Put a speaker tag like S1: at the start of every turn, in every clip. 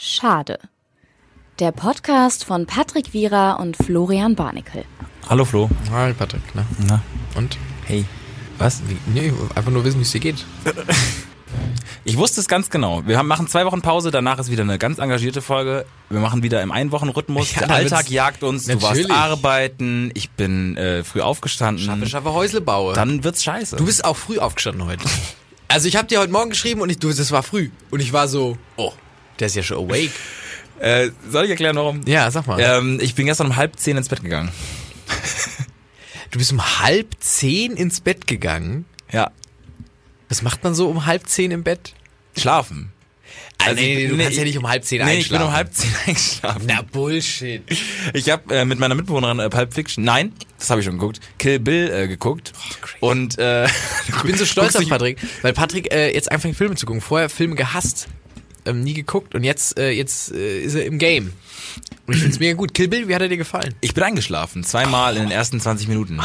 S1: Schade. Der Podcast von Patrick Wierer und Florian Barnikel.
S2: Hallo Flo.
S3: Hi Patrick, na?
S2: Na,
S3: Und?
S2: hey. Was?
S3: Wie, nee, einfach nur wissen, wie es dir geht.
S2: Ich wusste es ganz genau. Wir haben, machen zwei Wochen Pause, danach ist wieder eine ganz engagierte Folge. Wir machen wieder im Einwochenrhythmus.
S3: Ja,
S2: Der Alltag jagt uns. Du
S3: Natürlich.
S2: warst arbeiten. Ich bin äh, früh aufgestanden.
S3: Schaffe, schaffe Häusle baue.
S2: Dann wird's scheiße.
S3: du bist auch früh aufgestanden heute. Also ich habe dir heute Morgen geschrieben und ich, du, das war früh. Und ich war so, oh, der ist ja schon awake.
S2: äh, soll ich erklären, warum?
S3: Ja, sag mal.
S2: Ähm, ich bin gestern um halb zehn ins Bett gegangen.
S3: Du bist um halb zehn ins Bett gegangen.
S2: Ja.
S3: Was macht man so um halb zehn im Bett?
S2: Schlafen.
S3: Also,
S2: Also
S3: nee,
S2: ich-
S3: du
S2: nee,
S3: kannst ja
S2: ich-
S3: nicht um halb zehn
S2: Nee, ich
S3: einschlafen.
S2: bin um halb zehn eingeschlafen.
S3: Na, Bullshit.
S2: Ich habe äh, mit meiner Mitbewohnerin äh, Pulp Fiction, nein, das habe ich schon geguckt, Kill Bill äh, geguckt.
S3: crazy.
S2: und äh,
S3: Ich bin so stolz auf Patrick, weil Patrick äh, jetzt anfängt Filme zu gucken. Vorher Filme gehasst, ähm, nie geguckt und jetzt, äh, jetzt äh, ist er im Game. Und ich find's mega gut. Kill Bill, wie hat er dir gefallen?
S2: Ich bin eingeschlafen, zweimal in den ersten 20 Minuten.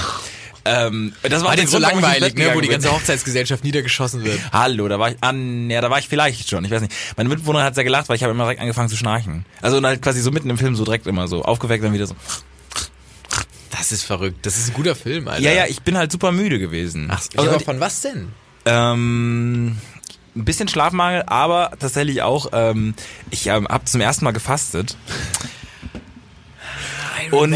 S2: Ähm, das war,
S3: War dir so langweilig, ne, wo die ganze Hochzeitsgesellschaft niedergeschossen wird.
S2: Hallo, da war ich an, ja, da war ich vielleicht schon, ich weiß nicht. Meine Mitbewohnerin hat sehr gelacht, weil ich habe immer direkt angefangen zu schnarchen. Also und halt quasi so mitten im Film so direkt immer so aufgeweckt dann wieder so.
S3: Das ist verrückt. Das ist ein guter Film, Alter.
S2: Ja, ja, ich bin halt super müde gewesen.
S3: Ach,
S2: also,
S3: aber von was denn?
S2: ähm, ein bisschen Schlafmangel, aber tatsächlich auch, ähm, ich ähm, habe zum ersten Mal gefastet. Und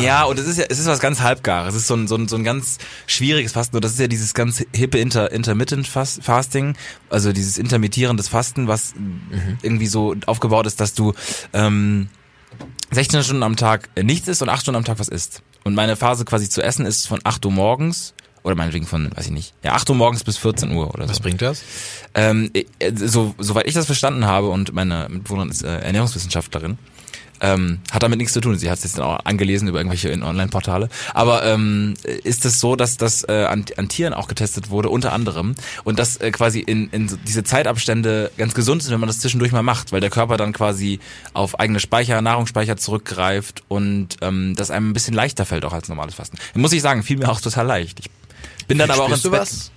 S2: ja, und es ist ja, es ist was ganz halbgares. Es ist so ein, so ein, so ein ganz schwieriges Fasten. Und das ist ja dieses ganz hippe Inter, Intermittent Fast, Fasting, also dieses intermittierendes Fasten, was irgendwie so aufgebaut ist, dass du ähm, 16 Stunden am Tag nichts isst und 8 Stunden am Tag was isst. Und meine Phase quasi zu essen ist von 8 Uhr morgens oder meinetwegen von, weiß ich nicht, ja, 8 Uhr morgens bis 14 Uhr oder so.
S3: Was bringt das?
S2: Ähm, äh, so, soweit ich das verstanden habe und meine Mitbewohnerin ist äh, Ernährungswissenschaftlerin, ähm, hat damit nichts zu tun. Sie hat es jetzt auch angelesen über irgendwelche in Online-Portale. Aber ähm, ist es so, dass das äh, an, an Tieren auch getestet wurde, unter anderem, und dass äh, quasi in, in so diese Zeitabstände ganz gesund sind, wenn man das zwischendurch mal macht, weil der Körper dann quasi auf eigene Speicher, Nahrungsspeicher zurückgreift und ähm, das einem ein bisschen leichter fällt auch als normales Fasten. Muss ich sagen, fiel mir auch total leicht. Ich bin dann aber auch ins
S3: du
S2: Bett.
S3: was?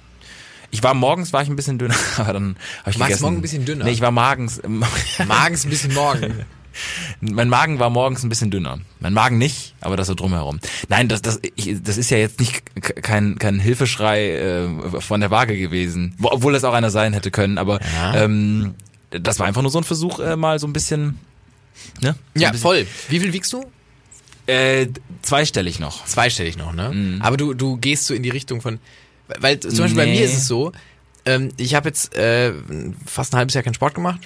S2: Ich war morgens war ich ein bisschen dünner, aber dann habe ich
S3: Magst
S2: gegessen.
S3: morgen ein bisschen dünner?
S2: Nee, ich war morgens
S3: Magens ein bisschen morgen.
S2: mein Magen war morgens ein bisschen dünner. Mein Magen nicht, aber das so drumherum. Nein, das das ich, das ist ja jetzt nicht kein kein Hilfeschrei äh, von der Waage gewesen, Wo- obwohl es auch einer sein hätte können, aber
S3: Ja.
S2: ähm, das war einfach nur so ein Versuch äh, mal so ein bisschen ne? So
S3: Ja,
S2: ein bisschen,
S3: voll. Wie viel wiegst du?
S2: Äh, zweistellig noch.
S3: Zweistellig noch, ne? Aber du, du gehst so in die Richtung von, weil zum Beispiel bei
S2: Nee.
S3: mir ist es so, ähm, ich habe jetzt äh, fast ein halbes Jahr keinen Sport gemacht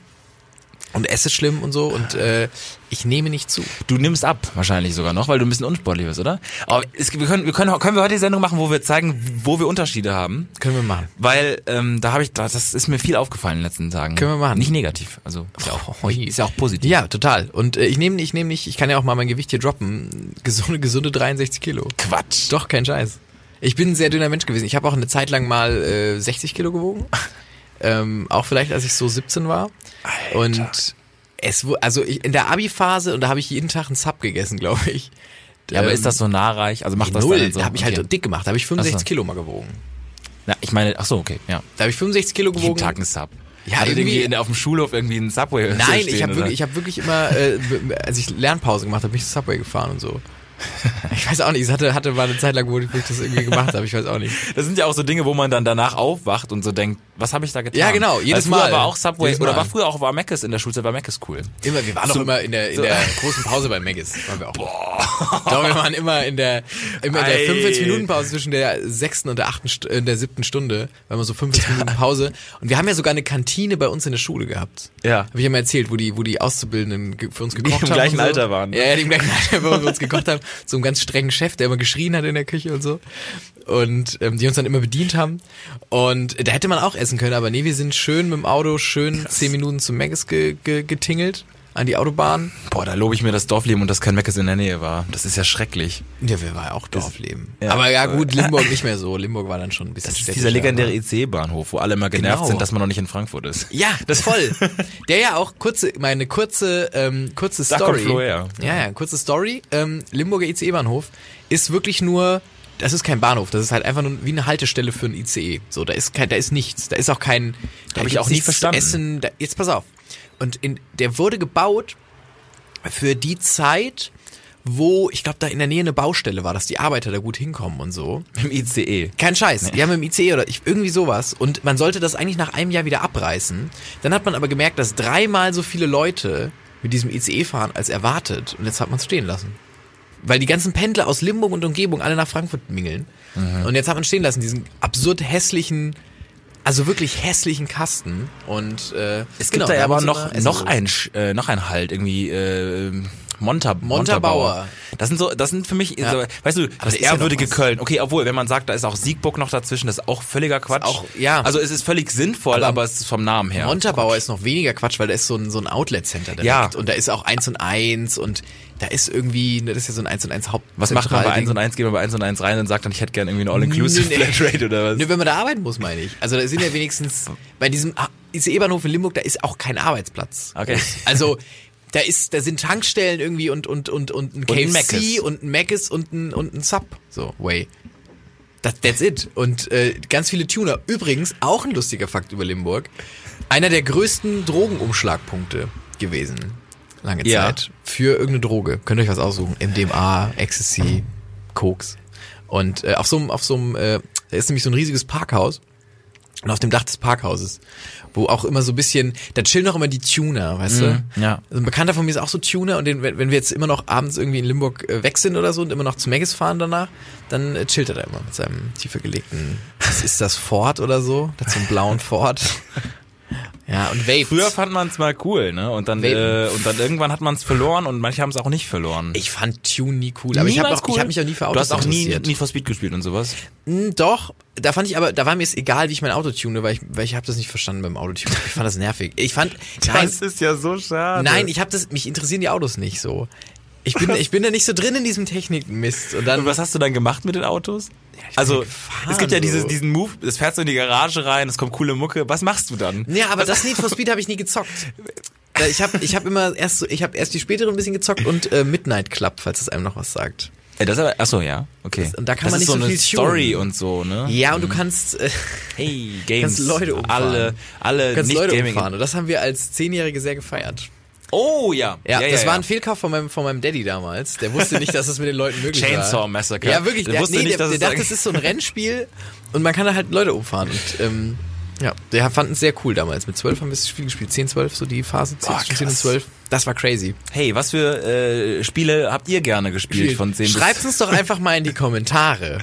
S3: und esse schlimm und so und äh, ich nehme nicht zu.
S2: Du nimmst ab, wahrscheinlich sogar noch, weil du ein bisschen unsportlich bist, oder? Aber es, wir können, wir können, können wir heute die Sendung machen, wo wir zeigen, wo wir Unterschiede haben.
S3: Können wir machen.
S2: Weil ähm, da habe ich, das ist mir viel aufgefallen in den letzten Tagen.
S3: Können wir machen.
S2: Nicht negativ, also ist ja auch,
S3: Oh,
S2: ist ja auch positiv.
S3: Ja, total. Und äh, ich nehme ich nehme nicht, ich kann ja auch mal mein Gewicht hier droppen. Gesunde, gesunde 63 Kilo.
S2: Quatsch.
S3: Doch, kein Scheiß. Ich bin ein sehr dünner Mensch gewesen. Ich habe auch eine Zeit lang mal äh, 60 Kilo gewogen. Ähm, auch vielleicht, als ich so 17 war.
S2: Alter.
S3: Und es wurde, also ich, in der Abi-Phase, und da habe ich jeden Tag einen Sub gegessen, glaube ich.
S2: Ja, aber
S3: Ähm,
S2: ist das so nahreich? Also macht das
S3: Null,
S2: dann so?
S3: da habe ich halt
S2: okay.
S3: dick gemacht. Da habe ich 65
S2: Ach so.
S3: Kilo mal gewogen.
S2: Na, ich meine, ach so, okay, ja.
S3: Da habe ich 65 Kilo
S2: Jeden
S3: gewogen.
S2: Tag ein Sub.
S3: Ja,
S2: Hattet ihr
S3: irgendwie-
S2: in, auf dem Schulhof irgendwie einen Subway
S3: Nein,
S2: stehen,
S3: ich habe wirklich, ich habe wirklich immer, äh, als ich Lernpause gemacht habe, bin ich Subway gefahren und so. Ich weiß auch nicht, es hatte, hatte mal eine Zeit lang, wo ich das irgendwie gemacht habe, ich weiß auch nicht.
S2: Das sind ja auch so Dinge, wo man dann danach aufwacht und so denkt, was habe ich da getan?
S3: Ja, genau, jedes
S2: Weil früher
S3: Mal.
S2: war auch Subway, oder
S3: Mal.
S2: war früher auch war Mc's in der Schulzeit, war Mc's cool.
S3: Immer, wir waren doch
S2: So-
S3: immer in der, in
S2: so-
S3: der großen Pause bei Maggis. Waren wir auch. Doch, wir waren immer in der, immer in der
S2: Ei.
S3: 45 Minuten Pause zwischen der sechsten und der achten, St äh, der siebten Stunde. War immer so 45 Minuten Pause. Und wir haben ja sogar eine Kantine bei uns in der Schule gehabt.
S2: Ja.
S3: Habe ich ja mal erzählt, wo die, wo die Auszubildenden für uns
S2: Die
S3: gekocht
S2: im
S3: haben.
S2: gleichen
S3: und so.
S2: Alter waren.
S3: Ja, ja, die im gleichen Alter, wo wir uns gekocht haben. So einem ganz strengen Chef, der immer geschrien hat in der Küche und so. Und ähm, die uns dann immer bedient haben. Und da hätte man auch essen können, aber nee, wir sind schön mit dem Auto, schön zehn Minuten zum Maggis ge ge getingelt an die Autobahn.
S2: Boah, da lobe ich mir das Dorfleben und dass kein Mc's in der Nähe war. Das ist ja schrecklich.
S3: Ja, wir war ja auch Dorfleben.
S2: Ja.
S3: Aber ja gut, Limburg nicht mehr so. Limburg war dann schon ein bisschen
S2: Das ist
S3: städtischer,
S2: dieser legendäre
S3: aber-
S2: IC-Bahnhof, wo alle immer genervt
S3: Genau.
S2: sind, dass man noch nicht in Frankfurt ist.
S3: Ja, das voll. Der ja auch kurze, meine kurze, ähm, kurze
S2: Da
S3: Story.
S2: kommt Flo her.
S3: Ja, ja, kurze Story. Ähm, Limburger ICE-Bahnhof ist wirklich nur, das ist kein Bahnhof, das ist halt einfach nur wie eine Haltestelle für ein ICE. So, da ist kein, da ist nichts, da ist auch kein, da
S2: Hab ich auch
S3: zu
S2: verstanden.
S3: Essen, da, jetzt pass auf. Und in, der wurde gebaut für die Zeit, wo, ich glaube, da in der Nähe eine Baustelle war, dass die Arbeiter da gut hinkommen und so.
S2: Im ICE.
S3: Kein Scheiß. Die haben im ICE oder ich, irgendwie sowas. Und man sollte das eigentlich nach einem Jahr wieder abreißen. Dann hat man aber gemerkt, dass dreimal so viele Leute mit diesem ICE fahren als erwartet. Und jetzt hat man es stehen lassen. Weil die ganzen Pendler aus Limburg und Umgebung alle nach Frankfurt mingeln. Und jetzt hat man stehen lassen, diesen absurd hässlichen, also wirklich hässlichen Kasten. Und äh,
S2: Es gibt
S3: genau,
S2: da ja aber noch,
S3: Essen
S2: noch, ein, äh, noch ein Halt, irgendwie äh, Monta
S3: Montabaur.
S2: Das sind so, das sind für mich,
S3: Ja.
S2: so, weißt du,
S3: das
S2: das
S3: ist ja
S2: ehrwürdige
S3: was.
S2: Köln. Okay, obwohl, wenn man sagt, da ist auch Siegburg noch dazwischen, das ist auch völliger Quatsch.
S3: auch- ja.
S2: Also es ist völlig sinnvoll,
S3: Aber
S2: aber, es ist vom Namen her.
S3: Montabaur ist noch weniger Quatsch, weil da ist so ein, so ein Outlet-Center direkt.
S2: Ja.
S3: Und da ist auch eins und eins und da ist irgendwie, das ist ja so ein eins und eins Haupt.
S2: Was macht man bei 1
S3: Zentralding.
S2: und 1? Geht man bei 1 und 1 rein und sagt dann, ich hätte gerne irgendwie eine All-Inclusive
S3: Nee.
S2: Flatrate oder was?
S3: Nö, wenn man da arbeiten muss, meine ich. Also da sind ja wenigstens, bei diesem ICE-Bahnhof in Limburg, da ist auch kein Arbeitsplatz.
S2: Okay.
S3: Also da ist, da sind Tankstellen irgendwie und, und, und, und ein KFC und ein Mc's und ein, und ein Sub. So, way. Das, that's it. Und äh, ganz viele Tuner. Übrigens, auch ein lustiger Fakt über Limburg. Einer der größten Drogenumschlagpunkte gewesen. Lange
S2: Ja.
S3: Zeit. Für irgendeine Droge. Könnt ihr euch was aussuchen. MDMA, Ecstasy, Koks. Und äh, auf so einem, auf so einem, äh, da ist nämlich so ein riesiges Parkhaus. Und auf dem Dach des Parkhauses, wo auch immer so ein bisschen, da chillen auch immer die Tuner, weißt du?
S2: ja.
S3: Also ein Bekannter von mir ist auch so Tuner und den, wenn, wenn wir jetzt immer noch abends irgendwie in Limburg äh, weg sind oder so und immer noch zu Megis fahren danach, dann äh, chillt er da immer mit seinem tiefer gelegten, was ist das, Ford oder so? Der hat so einen blauen Ford. Ja, und Vapes.
S2: Früher fand man es mal cool, ne? Und dann,
S3: Vapen.
S2: äh, und dann irgendwann hat man es verloren und manche haben es auch nicht verloren.
S3: ich fand Tune nie cool, aber ich habe
S2: Niemals
S3: ich hab mich auch nie für
S2: Du
S3: Autos
S2: hast auch nie,
S3: interessiert.
S2: nie for Speed gespielt und sowas.
S3: Hm, Doch, da fand ich aber, da war mir es egal, wie ich mein Auto tune, weil ich, weil ich habe das nicht verstanden beim Autotune. Ich fand das nervig. Ich fand, nein,
S2: ist ja so schade.
S3: nein, ich habe das, mich interessieren die Autos nicht so. Ich bin, ich bin da nicht so drin in diesem Technikmist. Und dann,
S2: Und was hast du dann gemacht mit den Autos?
S3: bin
S2: also,
S3: gefahren,
S2: es gibt ja dieses, diesen Move, das fährst du in die Garage rein, es kommt coole Mucke. Was machst du dann?
S3: ja, aber das Need for Speed habe ich nie gezockt. Äh, Ich habe, ich habe immer erst, so, ich habe erst die späteren ein bisschen gezockt und äh, Midnight Club, falls es einem noch was sagt.
S2: Ey, das ist aber, achso, ja, okay.
S3: und da kann
S2: das
S3: man
S2: ist
S3: nicht
S2: so
S3: so
S2: eine. Story und so, ne?
S3: Ja, und du kannst, äh,
S2: Hey, Games.
S3: kannst Leute umfahren.
S2: Alle, alle
S3: du kannst
S2: nicht
S3: Leute umfahren. Und das haben wir als Zehnjährige sehr gefeiert.
S2: Oh, ja.
S3: Ja, das
S2: ja,
S3: war
S2: ja.
S3: ein Fehlkauf von meinem, von meinem Daddy damals. Der wusste nicht, dass das mit den Leuten möglich
S2: Chainsaw
S3: war.
S2: Massacre.
S3: Ja, wirklich.
S2: Der
S3: Der,
S2: wusste
S3: nee,
S2: nicht,
S3: der,
S2: dass
S3: der
S2: es
S3: dachte, das ist so ein Rennspiel und man kann da halt Leute umfahren. Und ähm, ja, der fanden es sehr cool damals. Mit 12 haben wir das Spiel gespielt. 10, 12, so die Phase 10,
S2: Oh,
S3: zwischen 10 und
S2: krass.
S3: 12. Das war crazy.
S2: Hey, was für äh, Spiele habt ihr gerne gespielt von 10 bis...
S3: Schreibt uns doch einfach mal in die Kommentare.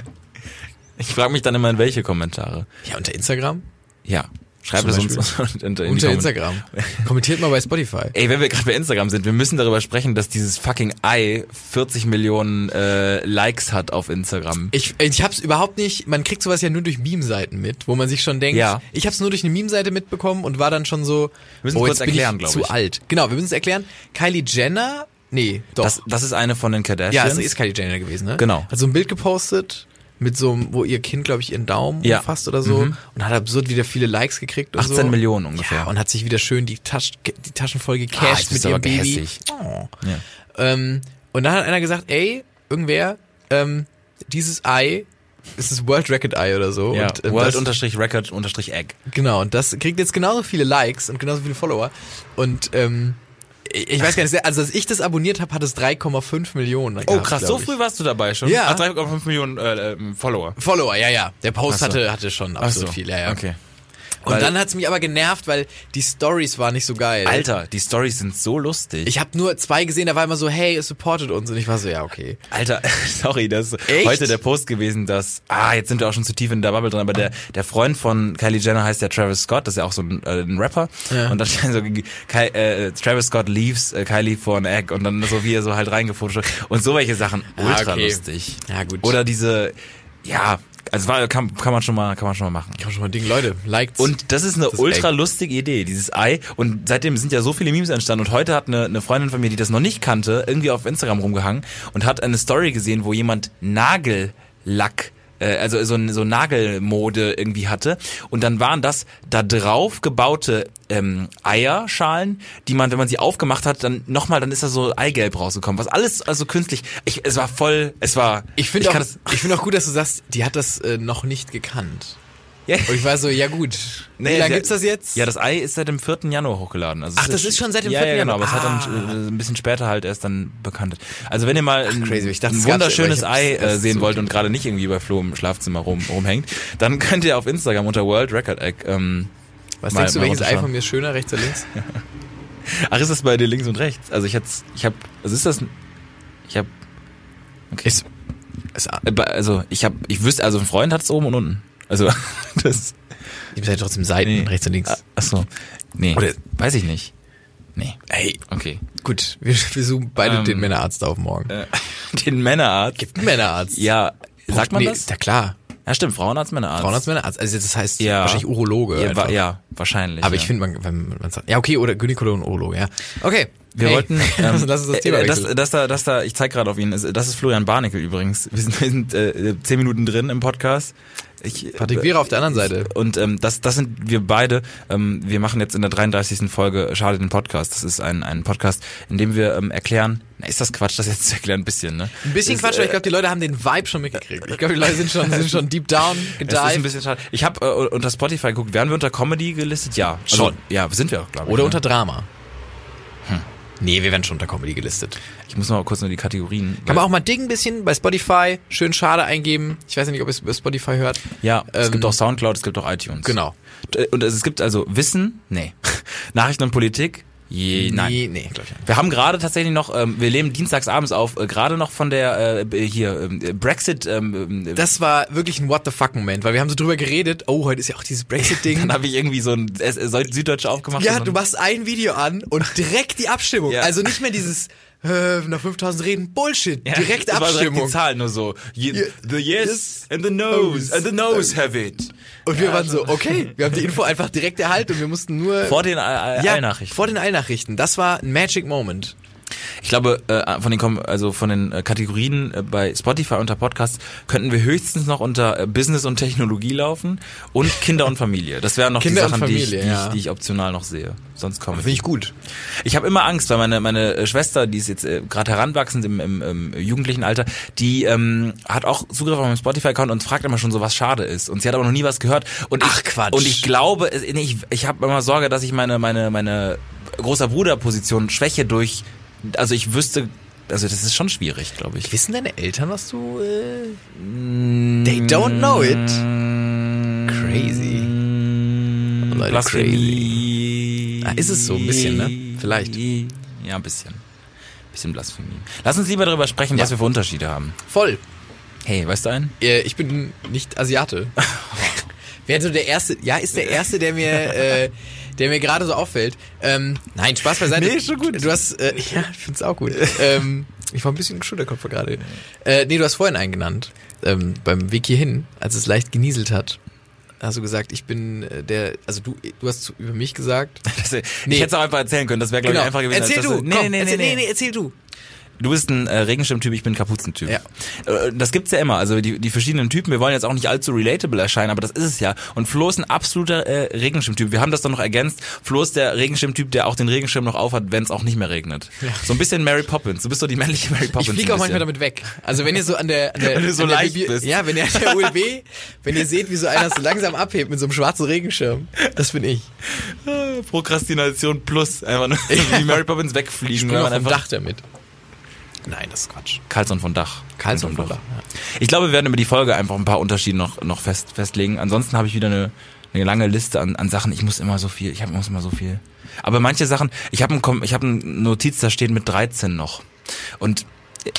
S2: Ich frage mich dann immer in welche Kommentare.
S3: Ja, unter Instagram?
S2: Ja. Schreibt es uns unter, in
S3: Unter. Instagram. Kommentiert mal bei Spotify.
S2: Ey, wenn wir gerade bei Instagram sind, wir müssen darüber sprechen, dass dieses fucking Ei 40 Millionen äh, Likes hat auf Instagram.
S3: Ich, ich hab's überhaupt nicht, man kriegt sowas ja nur durch Meme-Seiten mit, wo man sich schon denkt,
S2: Ja.
S3: ich hab's nur durch eine Meme-Seite mitbekommen und war dann schon so,
S2: Wir müssen
S3: oh,
S2: kurz erklären,
S3: ich
S2: glaub
S3: zu
S2: ich.
S3: alt. Genau, wir müssen es erklären. Kylie Jenner, nee, doch.
S2: Das, das ist eine von den
S3: ja,
S2: Kardashians.
S3: es ist Kylie Jenner gewesen, ne?
S2: Genau.
S3: Hat so ein Bild gepostet mit so einem, wo ihr Kind, glaube ich, ihren Daumen
S2: Ja.
S3: umfasst oder so
S2: Mhm.
S3: und hat absurd wieder viele Likes gekriegt und
S2: 18
S3: so.
S2: Millionen ungefähr.
S3: Ja, und hat sich wieder schön die, Tasch, die Taschen voll
S2: Ah,
S3: gecasht
S2: jetzt
S3: mit ihrem Baby.
S2: gehässig.
S3: Oh.
S2: Ja.
S3: Ähm, und dann hat einer gesagt, ey, irgendwer, ähm, dieses Ei, ist das World Record Ei oder so.
S2: Ja,
S3: und, ähm,
S2: World unterstrich Record unterstrich Egg.
S3: Genau, und das kriegt jetzt genauso viele Likes und genauso viele Follower. Und ähm, ich weiß gar nicht, also als ich das abonniert habe, hat es 3,5 Millionen.
S2: Oh
S3: gehabt,
S2: krass, so früh warst du dabei schon?
S3: Ja.
S2: Ah, 3,5 Millionen äh, ähm, Follower.
S3: Follower, ja, ja. Der Post
S2: so.
S3: hatte, hatte schon absolut viel, ja, ja.
S2: Okay.
S3: Und dann hat's mich aber genervt, weil die Stories waren nicht so geil.
S2: Alter, die Stories sind so lustig.
S3: Ich habe nur zwei gesehen, da war immer so, hey, ihr supportet uns. Und ich war so, ja, okay.
S2: Alter, sorry, das ist
S3: Echt?
S2: heute der Post gewesen, dass, ah, jetzt sind wir auch schon zu tief in der Bubble drin, aber der, der Freund von Kylie Jenner heißt ja Travis Scott, das ist ja auch so ein, äh, ein Rapper.
S3: Ja.
S2: Und dann stand so, Ky, äh, Travis Scott leaves äh, Kylie for an egg und dann so wie er so halt reingefotoshoppt. Und so welche Sachen,
S3: Ah,
S2: ultra
S3: okay.
S2: lustig.
S3: Ja, gut.
S2: Oder diese, ja, also war, kann, kann man schon mal, kann man schon mal machen.
S3: Ich hab schon mal ein Ding, Leute, liked.
S2: Und das ist eine
S3: Das
S2: ultra
S3: Ei.
S2: lustige Idee, dieses Ei. Und seitdem sind ja so viele Memes entstanden. Und heute hat eine, eine Freundin von mir, die das noch nicht kannte, irgendwie auf Instagram rumgehangen und hat eine Story gesehen, wo jemand Nagellack äh, also so, so Nagelmode irgendwie hatte. Und dann waren das da drauf gebaute ähm, Eierschalen, die man, wenn man sie aufgemacht hat, dann nochmal, dann ist da so Eigelb rausgekommen. Was alles also künstlich. Ich, es war voll, es war.
S3: ich finde auch, ich finde auch gut, dass du sagst, die hat das äh, noch nicht gekannt.
S2: Ja.
S3: Und ich war so, ja gut.
S2: Nee,
S3: Wie lange gibt's das jetzt?
S2: Ja, das Ei ist seit dem 4. Januar hochgeladen. Also
S3: Ach, das ist schon seit dem
S2: ja,
S3: 4.
S2: Ja, genau,
S3: Januar.
S2: aber es hat dann äh, ein bisschen später halt erst dann bekannt. Also wenn ihr mal ein,
S3: crazy. Dachte,
S2: ein wunderschönes Ei äh, sehen
S3: so
S2: wollt und gerade nicht irgendwie bei Flo im Schlafzimmer rum, rumhängt, dann könnt ihr auf Instagram unter World Record Egg ähm,
S3: Was
S2: mal-
S3: denkst du, welches Ei von mir ist schöner, rechts oder links?
S2: Ach, ist das bei dir links und rechts? Also ich hätte, ich habe, also ist das, ich habe, okay.
S3: Ist, ist,
S2: Äh, Also ich habe, ich wüsste, also ein Freund hat es oben und unten. Also das.
S3: ihr seid trotzdem Seiten,
S2: Nee.
S3: rechts und links.
S2: Ah, Ach so. Nee.
S3: Oder-
S2: weiß ich nicht. Nee.
S3: Ey,
S2: Okay.
S3: gut, wir, wir suchen beide
S2: Ähm,
S3: den Männerarzt auf morgen.
S2: Äh, den Männerarzt.
S3: Gibt einen Männerarzt?
S2: Ja, sagt man
S3: nee,
S2: das?
S3: Ja klar,
S2: Ja, stimmt. Frauenarzt, Männerarzt.
S3: Frauenarzt, Männerarzt. Also das heißt
S2: Ja.
S3: wahrscheinlich Urologe.
S2: Ja, wa ja wahrscheinlich.
S3: Aber
S2: ja.
S3: ich finde, man, wenn man sagt, ja okay, oder Gynäkologe und Urologe, ja. Okay.
S2: Wir
S3: Hey.
S2: wollten, ähm,
S3: uns das Thema
S2: äh, das, das da, das da, ich zeig gerade auf ihn, das ist Florian Barnickel übrigens. Wir sind, wir sind äh, zehn Minuten drin im Podcast. Ich,
S3: Patrick Wierer auf der anderen Seite.
S2: Und ähm, das, das sind wir beide. Ähm, wir machen jetzt in der 33. Folge Schade den Podcast. Das ist ein, ein Podcast, in dem wir ähm, erklären, na, ist das Quatsch, das jetzt zu erklären? Ein bisschen, ne?
S3: Ein bisschen
S2: Ist,
S3: Quatsch, aber ich
S2: äh,
S3: glaube, die Leute haben den Vibe schon mitgekriegt. Ich glaube, die Leute sind schon, sind schon deep down
S2: Es ist ein
S3: gedived.
S2: bisschen schade. Ich habe äh, unter Spotify geguckt, werden wir unter Comedy gelistet? Ja. Also,
S3: Schon.
S2: Ja, sind wir auch, glaube ich.
S3: Oder
S2: ne?
S3: unter Drama. Nee, wir werden schon unter Comedy gelistet.
S2: Ich muss noch mal kurz nur die Kategorien.
S3: Kann man auch mal dicken ein bisschen bei Spotify, schön schade eingeben. Ich weiß ja nicht, ob ihr es bei Spotify hört.
S2: Ja, es
S3: Ähm,
S2: gibt auch Soundcloud, es gibt auch iTunes.
S3: Genau.
S2: Und es gibt also Wissen, nee. Nachrichten und Politik, je, nein.
S3: Nee, nee, glaube ich nicht.
S2: Wir haben gerade tatsächlich noch, ähm, wir leben dienstags abends auf, äh, gerade noch von der äh, hier ähm, Brexit. Ähm, ähm,
S3: Das war wirklich ein What the fuck Moment, weil wir haben so drüber geredet, oh, heute ist ja auch dieses Brexit-Ding.
S2: dann habe ich irgendwie so ein äh, Süddeutsche aufgemacht.
S3: Ja, du machst ein Video an und direkt die Abstimmung.
S2: Ja.
S3: Also nicht mehr dieses äh, nach 5000 Reden Bullshit,
S2: Ja,
S3: direkt
S2: war direkt
S3: Abstimmung.
S2: die Zahlen nur so. Ye, the yes
S3: yes,
S2: and the no's and the no's have it.
S3: Und wir
S2: Ja,
S3: waren so, okay, wir haben die Info einfach direkt erhalten und wir mussten nur
S2: Vor den äh,
S3: ja,
S2: Eilnachrichten.
S3: vor den Eilnachrichten. Das war ein Magic Moment.
S2: Ich glaube, äh, von den also von den äh, Kategorien äh, bei Spotify unter Podcasts könnten wir höchstens noch unter Business und Technologie laufen und Kinder und Familie. Das wären noch
S3: Kinder
S2: die Sachen, die, ich,
S3: Familie,
S2: die,
S3: ja.
S2: ich, die ich optional noch sehe. Sonst komme
S3: Finde ich gut.
S2: Ich habe immer Angst, weil meine meine Schwester, die ist jetzt gerade heranwachsend im, im, im jugendlichen Alter, die ähm, hat auch Zugriff auf meinen Spotify-Account und fragt immer schon so, was schade ist. Und sie hat aber noch nie was gehört. Und
S3: Ach,
S2: ich,
S3: Quatsch.
S2: Und ich glaube, ich, ich habe immer Sorge, dass ich meine meine meine großer Bruder-Position schwäche durch, also ich wüsste, also das ist schon schwierig, glaube ich.
S3: Wissen deine Eltern, was du äh, They don't know it. Crazy. Leute,
S2: Blasphemie.
S3: Ah, ist es so, ein bisschen, ne? Vielleicht.
S2: Ja, ein bisschen. Bisschen Blasphemie. Lass uns lieber darüber sprechen, was
S3: Ja.
S2: wir für Unterschiede haben.
S3: Voll.
S2: Hey, weißt du einen?
S3: Äh, ich bin nicht Asiate. Wäre so der erste, ja, ist der erste, der mir, äh, der mir gerade so auffällt. Ähm, nein, Spaß beiseite.
S2: Nee, schon gut.
S3: Du hast, äh, ja, ich find's auch gut. ähm, ich war ein bisschen Schulterkopfer gerade. Äh, nee, du hast vorhin einen genannt. Ähm, beim Weg hierhin, als es leicht genieselt hat, hast du gesagt, ich bin äh, der, also du, du hast über mich gesagt.
S2: Das, Ich
S3: Nee.
S2: hätte es auch einfach erzählen können, das wäre, glaube ich, einfacher gewesen.
S3: Erzähl
S2: als
S3: du,
S2: das, nee, nee, nee,
S3: erzähl,
S2: nee,
S3: nee, nee, erzähl du.
S2: Du bist ein äh, Regenschirmtyp, ich bin ein Kapuzentyp.
S3: Ja.
S2: Äh, Das gibt's ja immer, also die, die verschiedenen Typen, wir wollen jetzt auch nicht allzu relatable erscheinen, aber das ist es ja. Und Flo ist ein absoluter äh, Regenschirmtyp. Wir haben das doch noch ergänzt. Flo ist der Regenschirmtyp, der auch den Regenschirm noch aufhat, wenn es auch nicht mehr regnet. So ein bisschen Mary Poppins. Du bist so die männliche Mary Poppins.
S3: Ich fliege auch manchmal damit weg. Also wenn ihr so an der, an der
S2: Wenn du so
S3: an
S2: leicht
S3: Bibi-
S2: bist.
S3: Ja, wenn ihr an der ULB, wenn ihr seht, wie so einer so langsam abhebt mit so einem schwarzen Regenschirm, das bin ich.
S2: Ah, Prokrastination plus. Einfach nur wie Mary Poppins
S3: Ich
S2: wegfliegen.
S3: bin
S2: weil
S3: auf
S2: man
S3: dem
S2: einfach
S3: Dach damit. Nein, das ist Quatsch.
S2: Carlson von Dach.
S3: Carlson von Dach,
S2: Ich glaube, wir werden über die Folge einfach ein paar Unterschiede noch, noch fest, festlegen. Ansonsten habe ich wieder eine, eine lange Liste an, an Sachen. Ich muss immer so viel, ich hab, muss immer so viel. Aber manche Sachen, ich habe ein, Kom- ich hab eine Notiz, da steht mit 13 noch. Und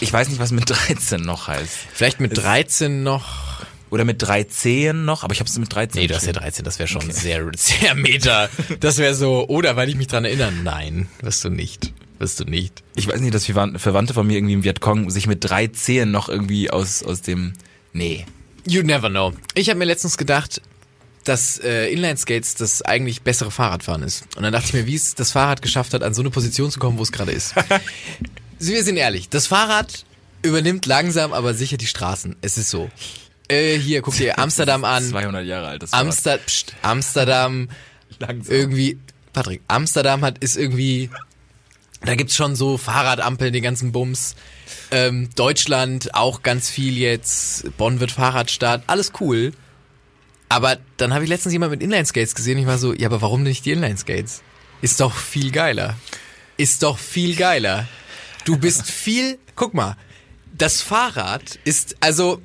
S2: ich weiß nicht, was mit 13 noch heißt.
S3: Vielleicht mit 13 noch.
S2: Oder mit 13 noch, aber ich habe es mit 13
S3: Nee, du hast ja
S2: geschrieben.
S3: 13, das wäre schon sehr, sehr meta. Das wäre so, oder weil ich mich dran erinnere. Nein, wirst du nicht. Wirst du nicht.
S2: Ich weiß nicht, dass Verwan- Verwandte von mir irgendwie im Vietcong sich mit 13 noch irgendwie aus, aus dem... Nee.
S3: You never know. Ich habe mir letztens gedacht, dass äh, Inline-Skates das eigentlich bessere Fahrradfahren ist. Und dann dachte ich mir, wie es das Fahrrad geschafft hat, an so eine Position zu kommen, wo es gerade ist. Wir sind ehrlich, das Fahrrad übernimmt langsam, aber sicher die Straßen. Es ist so. Äh, hier, guck dir Amsterdam an.
S2: 200 Jahre alt. Das
S3: Amster Psst, Amsterdam
S2: langsam.
S3: irgendwie, Patrick, Amsterdam hat ist irgendwie, da gibt's schon so Fahrradampeln, den ganzen Bums. Ähm, Deutschland auch ganz viel jetzt. Bonn wird Fahrradstadt, alles cool. Aber dann habe ich letztens jemand mit Inline-Skates gesehen. Ich war so, ja, aber warum nicht die Inline-Skates? Ist doch viel geiler. Ist doch viel geiler. Du bist viel, guck mal, das Fahrrad ist, also,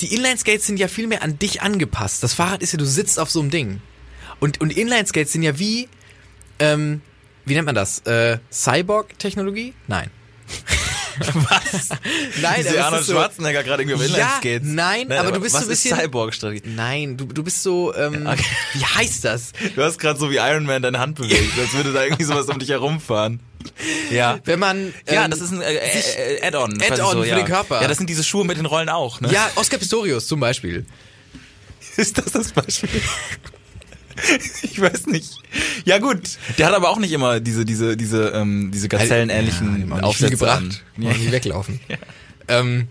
S3: die Inline-Skates sind ja viel mehr an dich angepasst. Das Fahrrad ist ja, du sitzt auf so einem Ding. Und, und Inline-Skates sind ja wie, ähm, wie nennt man das? Äh, Cyborg-Technologie? Nein.
S2: Was?
S3: Nein, aber
S2: Arnold
S3: ist so-
S2: Schwarzenegger gerade irgendwie auf
S3: Ja,
S2: Inline-Skates.
S3: nein, aber du bist so ein bisschen-
S2: Cyborg-Strategie.
S3: Nein, du, du bist so, ähm,
S2: Okay.
S3: wie heißt das?
S2: Du hast gerade so wie Iron Man deine Hand bewegt, als würde da irgendwie sowas um dich herumfahren. Ja.
S3: Wenn man,
S2: Ja,
S3: ähm,
S2: das ist ein äh, äh, äh, Add-on. quasi
S3: Add-on
S2: so,
S3: für
S2: ja.
S3: den Körper.
S2: Ja, das sind diese Schuhe mit den Rollen auch. Ne?
S3: ja, Oscar Pistorius zum Beispiel.
S2: Ist das das Beispiel? Ich weiß nicht. Ja gut, der hat aber auch nicht immer diese diese diese ähm, diese gazellenähnlichen
S3: ja,
S2: Aufsätze
S3: gebracht. Ja. Nie weglaufen. Ähm,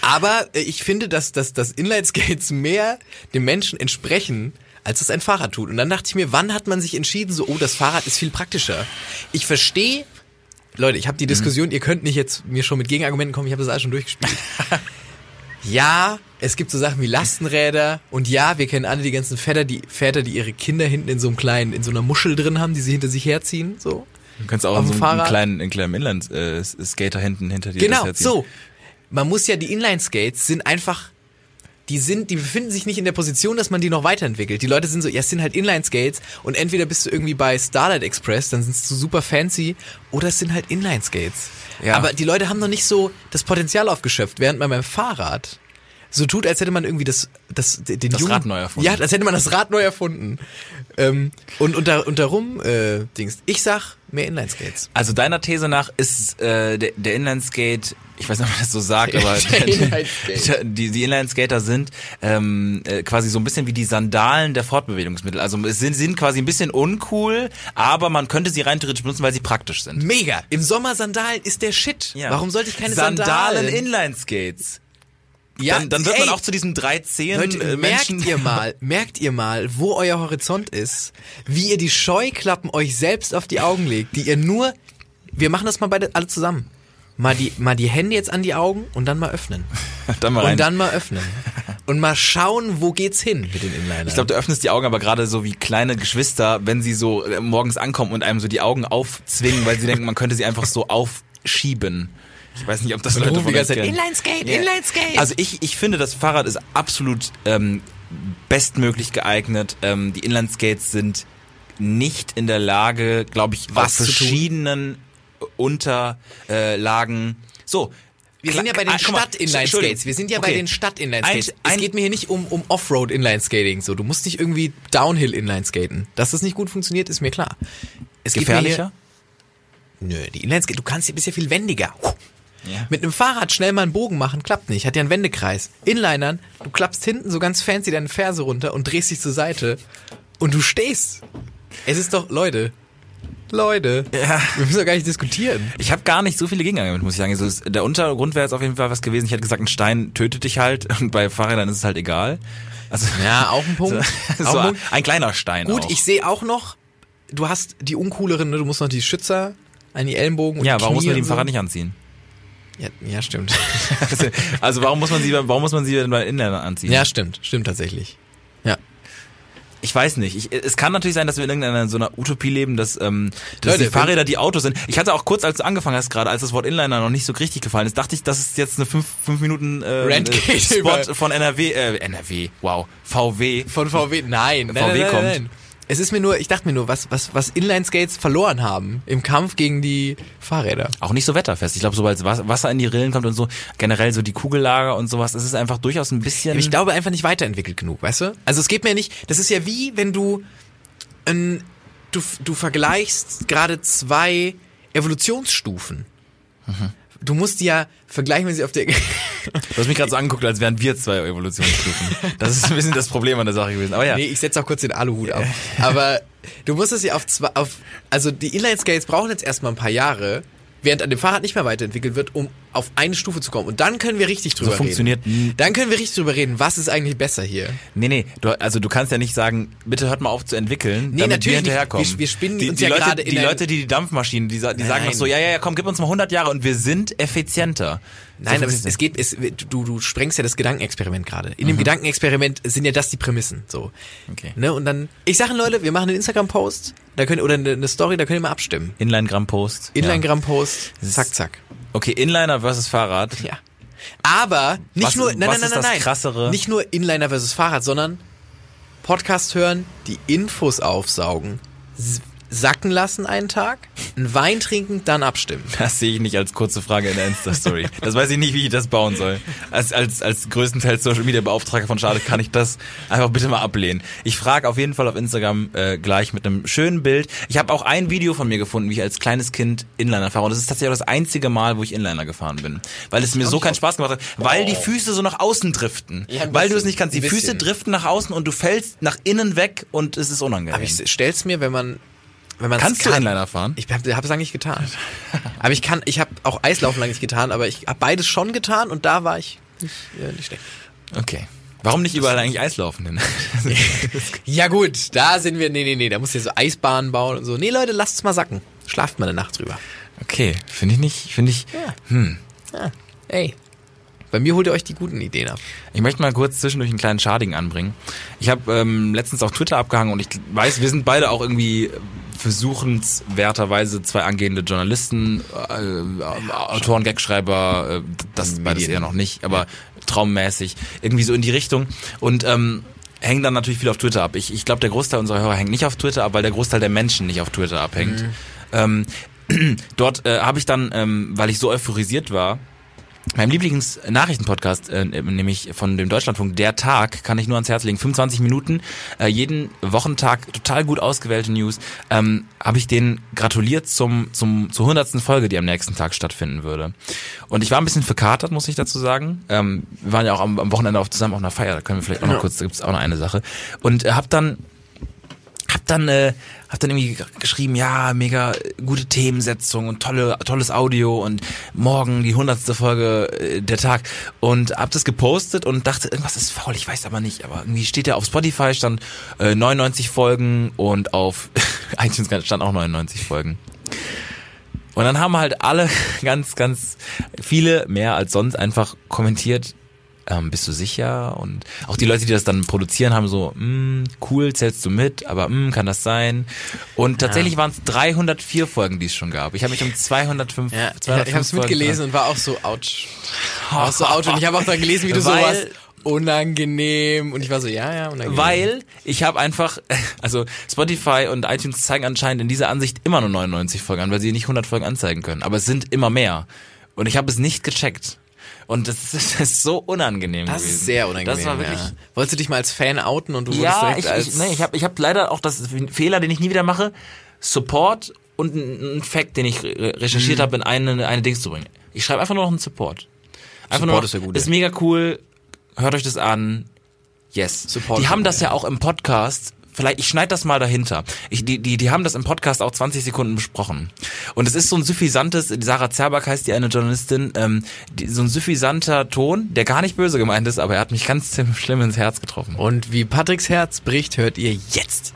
S3: aber äh, ich finde, dass, dass, dass Inline-Skates mehr dem Menschen entsprechen, als es ein Fahrrad tut. Und dann dachte ich mir, wann hat man sich entschieden, so, oh, das Fahrrad ist viel praktischer. Ich verstehe, Leute, ich habe die Diskussion, ihr könnt nicht jetzt mir schon mit Gegenargumenten kommen, ich habe das alles schon durchgespielt. ja, es gibt so Sachen wie Lastenräder und ja, wir kennen alle die ganzen Väter, die Väter, die ihre Kinder hinten in so einem kleinen, in so einer Muschel drin haben, die sie hinter sich herziehen, so.
S2: Du kannst auch
S3: Auf
S2: so einen kleinen, einen kleinen Inland-Skater hinten hinter dir.
S3: Genau,
S2: das herziehen.
S3: so. Man muss ja, die Inline-Skates sind einfach, die sind, die befinden sich nicht in der Position, dass man die noch weiterentwickelt. Die Leute sind so, ja, es sind halt Inline-Skates und entweder bist du irgendwie bei Starlight Express, dann sind sie super fancy, oder es sind halt Inline-Skates.
S2: Ja.
S3: Aber die Leute haben noch nicht so das Potenzial aufgeschöpft, während man beim Fahrrad so tut, als hätte man irgendwie das, das, den
S2: Das
S3: jungen-
S2: Rad neu erfunden.
S3: Ja, als hätte man das Rad neu erfunden. Ähm, und, und, da, und darum, äh, Dings, ich sag mehr Inline-Skates.
S2: Also deiner These nach ist äh, der, der Inline-Skate, ich weiß nicht, ob man das so sagt, aber
S3: Der
S2: die, die Inline-Skater sind ähm, äh, quasi so ein bisschen wie die Sandalen der Fortbewegungsmittel. Also es sind, sind quasi ein bisschen uncool, aber man könnte sie rein theoretisch benutzen, weil sie praktisch sind.
S3: Mega. Im Sommer Sandalen ist der Shit.
S2: Ja.
S3: Warum sollte ich keine
S2: Sandalen?
S3: Sandalen?
S2: Inline-Skates.
S3: Ja,
S2: dann, dann wird
S3: ey,
S2: man auch zu diesen drei Zehen
S3: Leute,
S2: äh,
S3: merkt
S2: Menschen.
S3: ihr mal, merkt ihr mal, wo euer Horizont ist, wie ihr die Scheuklappen euch selbst auf die Augen legt, die ihr nur, wir machen das mal beide alle zusammen. Mal die, mal die Hände jetzt an die Augen und dann mal öffnen.
S2: dann mal rein.
S3: Und dann mal öffnen. Und mal schauen, wo geht's hin mit den Inlinern.
S2: Ich glaube, du öffnest die Augen aber gerade so wie kleine Geschwister, wenn sie so äh, morgens ankommen und einem so die Augen aufzwingen, weil sie denken, man könnte sie einfach so aufschieben. Ich weiß nicht, ob das Leute von euch kennen.
S3: Inline-Skate,
S2: Ja.
S3: Inline-Skate.
S2: Also ich, ich finde, das Fahrrad ist absolut ähm, bestmöglich geeignet. Ähm, die Inlineskates sind nicht in der Lage, glaube ich,
S3: Was tun?
S2: verschiedenen Unterlagen. So.
S3: Wir sind ja bei den
S2: Ah,
S3: Stadt-Inline-Skates. Wir sind ja bei
S2: Okay.
S3: den Stadt-Inline-Skates. Es geht mir hier nicht um, um Offroad-Inline-Skating. So, du musst nicht irgendwie Downhill-Inline-Skaten. Dass das nicht gut funktioniert, ist mir klar. Es geht mir
S2: Gefährlicher?
S3: Hier, nö, die Inline-Skate, du kannst bist ja viel wendiger.
S2: Ja.
S3: Mit einem Fahrrad schnell mal einen Bogen machen, klappt nicht. Hat ja einen Wendekreis. Inlinern, du klappst hinten so ganz fancy deine Ferse runter und drehst dich zur Seite und du stehst. Es ist doch, Leute, Leute,
S2: Ja.
S3: wir müssen doch gar nicht diskutieren.
S2: Ich habe gar nicht so viele Gegenargumente, muss ich sagen. Also es- der Untergrund wäre jetzt auf jeden Fall was gewesen. Ich hätte gesagt, ein Stein tötet dich halt und bei Fahrrädern ist es halt egal. Also
S3: Ja, auch ein Punkt.
S2: so,
S3: Auch
S2: so
S3: ein
S2: ein,
S3: Punkt.
S2: kleiner Stein
S3: Gut,
S2: auch.
S3: ich sehe auch noch, du hast die uncooleren, ne? du musst noch die Schützer an die Ellenbogen und
S2: ja,
S3: die
S2: warum muss
S3: Knie
S2: man die
S3: und
S2: im
S3: so.
S2: Fahrrad nicht anziehen?
S3: Ja, ja, stimmt.
S2: Also warum muss man sie, warum muss man sie denn bei Inländern anziehen?
S3: ja, stimmt. Stimmt tatsächlich. Ja.
S2: Ich weiß nicht. Ich, es kann natürlich sein, dass wir in irgendeiner so einer Utopie leben, dass, ähm, dass
S3: Leute,
S2: die Fahrräder die Autos sind. Ich hatte auch kurz, als du angefangen hast gerade, als das Wort Inliner noch nicht so richtig gefallen ist, dachte ich, das ist jetzt eine fünf, fünf Minuten äh, Spot
S3: über-
S2: von NRW, äh, NRW, wow, VW.
S3: Von VW, nein. nein,
S2: VW
S3: nein, nein,
S2: kommt.
S3: Nein. Es ist mir nur, ich dachte mir nur, was, was, was Inline-Skates verloren haben im Kampf gegen die Fahrräder.
S2: Auch nicht so wetterfest. Ich glaube, sobald Was- Wasser in die Rillen kommt und so, generell so die Kugellager und sowas, das ist einfach durchaus ein bisschen.
S3: Ich glaube einfach nicht weiterentwickelt genug, weißt du? Also es geht mir nicht, das ist ja wie, wenn du, ähm, du, du vergleichst gerade zwei Evolutionsstufen. Du musst die ja vergleichen, wenn sie auf der,
S2: Du hast mich gerade so angeguckt, als wären wir zwei Evolutionsstufen. Das ist ein bisschen das Problem an der Sache gewesen. Aber ja.
S3: Nee, ich setze auch kurz den Aluhut auf. Aber du musst es ja auf zwei, auf, also die Inline-Skates brauchen jetzt erstmal ein paar Jahre, während an dem Fahrrad nicht mehr weiterentwickelt wird, um auf eine Stufe zu kommen. Und dann können wir richtig drüber
S2: funktioniert n-
S3: reden. Dann können wir richtig drüber reden, was ist eigentlich besser hier.
S2: Nee, nee, du, also du kannst ja nicht sagen, bitte hört mal auf zu entwickeln,
S3: Nee,
S2: damit
S3: natürlich
S2: wir hinterherkommen.
S3: Wir- wir spinnen
S2: die,
S3: uns
S2: die
S3: ja
S2: Leute,
S3: gerade
S2: Die Leute, die die Dampfmaschinen, die, die sagen noch so, ja, ja, ja, komm, gib uns mal 100 Jahre und wir sind effizienter.
S3: Nein,
S2: so
S3: aber es, es geht, es, du, du sprengst ja das Gedankenexperiment gerade. In dem Gedankenexperiment sind ja das die Prämissen. So.
S2: Okay.
S3: Ne? Und dann, ich sage Leute, wir machen einen Instagram-Post, da könnt oder eine, eine Story, da könnt ihr mal abstimmen.
S2: Inline-Gramm-Post. Ja.
S3: Inline-Gramm-Post, zack, zack.
S2: Okay, Inliner versus Fahrrad.
S3: Ja. Aber nicht
S2: Was-
S3: nur, nein,
S2: was
S3: nein, nein,
S2: ist
S3: nein,
S2: das
S3: nein.
S2: Krassere?
S3: Nicht nur Inliner versus Fahrrad, sondern Podcast hören, die Infos aufsaugen, sacken lassen einen Tag, einen Wein trinken, dann abstimmen.
S2: Das sehe ich nicht als kurze Frage in der Insta-Story. Das weiß ich nicht, wie ich das bauen soll. Als, als, als größtenteils Social Media Beauftragter von Schade kann ich das einfach bitte mal ablehnen. Ich frage auf jeden Fall auf Instagram äh, gleich mit einem schönen Bild. Ich habe auch ein Video von mir gefunden, wie ich als kleines Kind Inliner fahre. Und das ist tatsächlich auch das einzige Mal, wo ich Inliner gefahren bin. Weil es mir so keinen Spaß gemacht hat. Weil die Füße so nach außen driften.
S3: Ja,
S2: weil du es nicht kannst. Die Füße driften nach außen und du fällst nach innen weg und es ist unangenehm.
S3: Aber ich stell's mir, wenn man wenn man
S2: Kannst du Inliner fahren?
S3: Ich habe hab es eigentlich getan. aber ich kann, ich habe auch Eislaufen lange nicht getan, aber ich habe beides schon getan und da war ich nicht, äh, nicht schlecht.
S2: Okay. Warum nicht überall eigentlich Eislaufen hin?
S3: Ja gut, da sind wir, nee, nee, nee, da musst du ja so Eisbahnen bauen und so. Nee, Leute, lasst es mal sacken. Schlaft mal eine Nacht drüber.
S2: Okay, finde ich nicht, finde ich. Hm.
S3: Ja. Ey, bei mir holt ihr euch die guten Ideen ab.
S2: Ich möchte mal kurz zwischendurch einen kleinen Schading anbringen. Ich habe ähm, letztens auf Twitter abgehangen und ich weiß, wir sind beide auch irgendwie versuchenswerterweise zwei angehende Journalisten, äh, Autoren, Gagschreiber, äh, das beides eher noch nicht, aber traummäßig, irgendwie so in die Richtung. Und ähm, hängen dann natürlich viel auf Twitter ab. Ich, ich glaube, der Großteil unserer Hörer hängt nicht auf Twitter ab, weil der Großteil der Menschen nicht auf Twitter abhängt. Ähm, dort äh, habe ich dann, ähm, weil ich so euphorisiert war, meinem Lieblings-Nachrichtenpodcast, äh, nämlich von dem Deutschlandfunk, Der Tag, kann ich nur ans Herz legen. 25 Minuten, äh, jeden Wochentag, total gut ausgewählte News. Ähm, Habe ich denen gratuliert zum, zum, zur hundertsten Folge, die am nächsten Tag stattfinden würde. Und ich war ein bisschen verkatert, muss ich dazu sagen. Ähm, wir waren ja auch am, am Wochenende auch zusammen auf einer Feier, da können wir vielleicht auch noch kurz, da gibt's auch noch eine Sache. Und äh, hab dann hab dann äh, hab dann irgendwie geschrieben, ja, mega gute Themensetzung und tolle tolles Audio und morgen die hundertste Folge äh, der Tag und hab das gepostet und dachte, irgendwas ist faul, ich weiß aber nicht, aber irgendwie steht ja auf Spotify stand äh, 99 Folgen und auf iTunes stand auch 99 Folgen. Und dann haben halt alle ganz, ganz viele mehr als sonst einfach kommentiert, ähm, bist du sicher? Und auch die Leute, die das dann produzieren, haben so, mm, cool, zählst du mit, aber mm, kann das sein? Und tatsächlich waren es 304 Folgen, die es schon gab. Ich habe mich um 205,
S3: Ja,
S2: 205
S3: ich habe es mitgelesen und war auch so ouch. War auch so ouch und ich habe auch dann gelesen, wie du so
S2: Weil-
S3: warst. Unangenehm und ich war so, ja, ja, unangenehm.
S2: Weil ich habe einfach, also Spotify und iTunes zeigen anscheinend in dieser Ansicht immer nur 99 Folgen an, weil sie nicht 100 Folgen anzeigen können. Aber es sind immer mehr. Und ich habe es nicht gecheckt. Und das ist, das ist so unangenehm
S3: das
S2: gewesen.
S3: ist sehr unangenehm.
S2: Das war wirklich,
S3: ja. Wolltest du dich mal als Fan outen und du wurdest
S2: Ja,
S3: direkt
S2: ich,
S3: als
S2: ich, nee, ich habe ich hab leider auch das Fehler, den ich nie wieder mache, Support und einen Fact, den ich re- recherchiert
S3: Mhm.
S2: habe, in eine, eine Dings zu bringen. Ich schreibe einfach nur noch einen Support. Einfach
S3: Support
S2: nur noch,
S3: ist ja gut,
S2: Ist mega cool, hört euch das an. Yes.
S3: Support
S2: die haben das ja auch im Podcast. Vielleicht, ich schneide das mal dahinter. Ich, die, die, die haben das im Podcast auch 20 Sekunden besprochen. Und es ist so ein suffisantes, Sarah Zerback heißt die eine Journalistin, ähm, die, so ein suffisanter Ton, der gar nicht böse gemeint ist, aber er hat mich ganz ziemlich schlimm ins Herz getroffen.
S3: Und wie Patricks Herz bricht, hört ihr jetzt.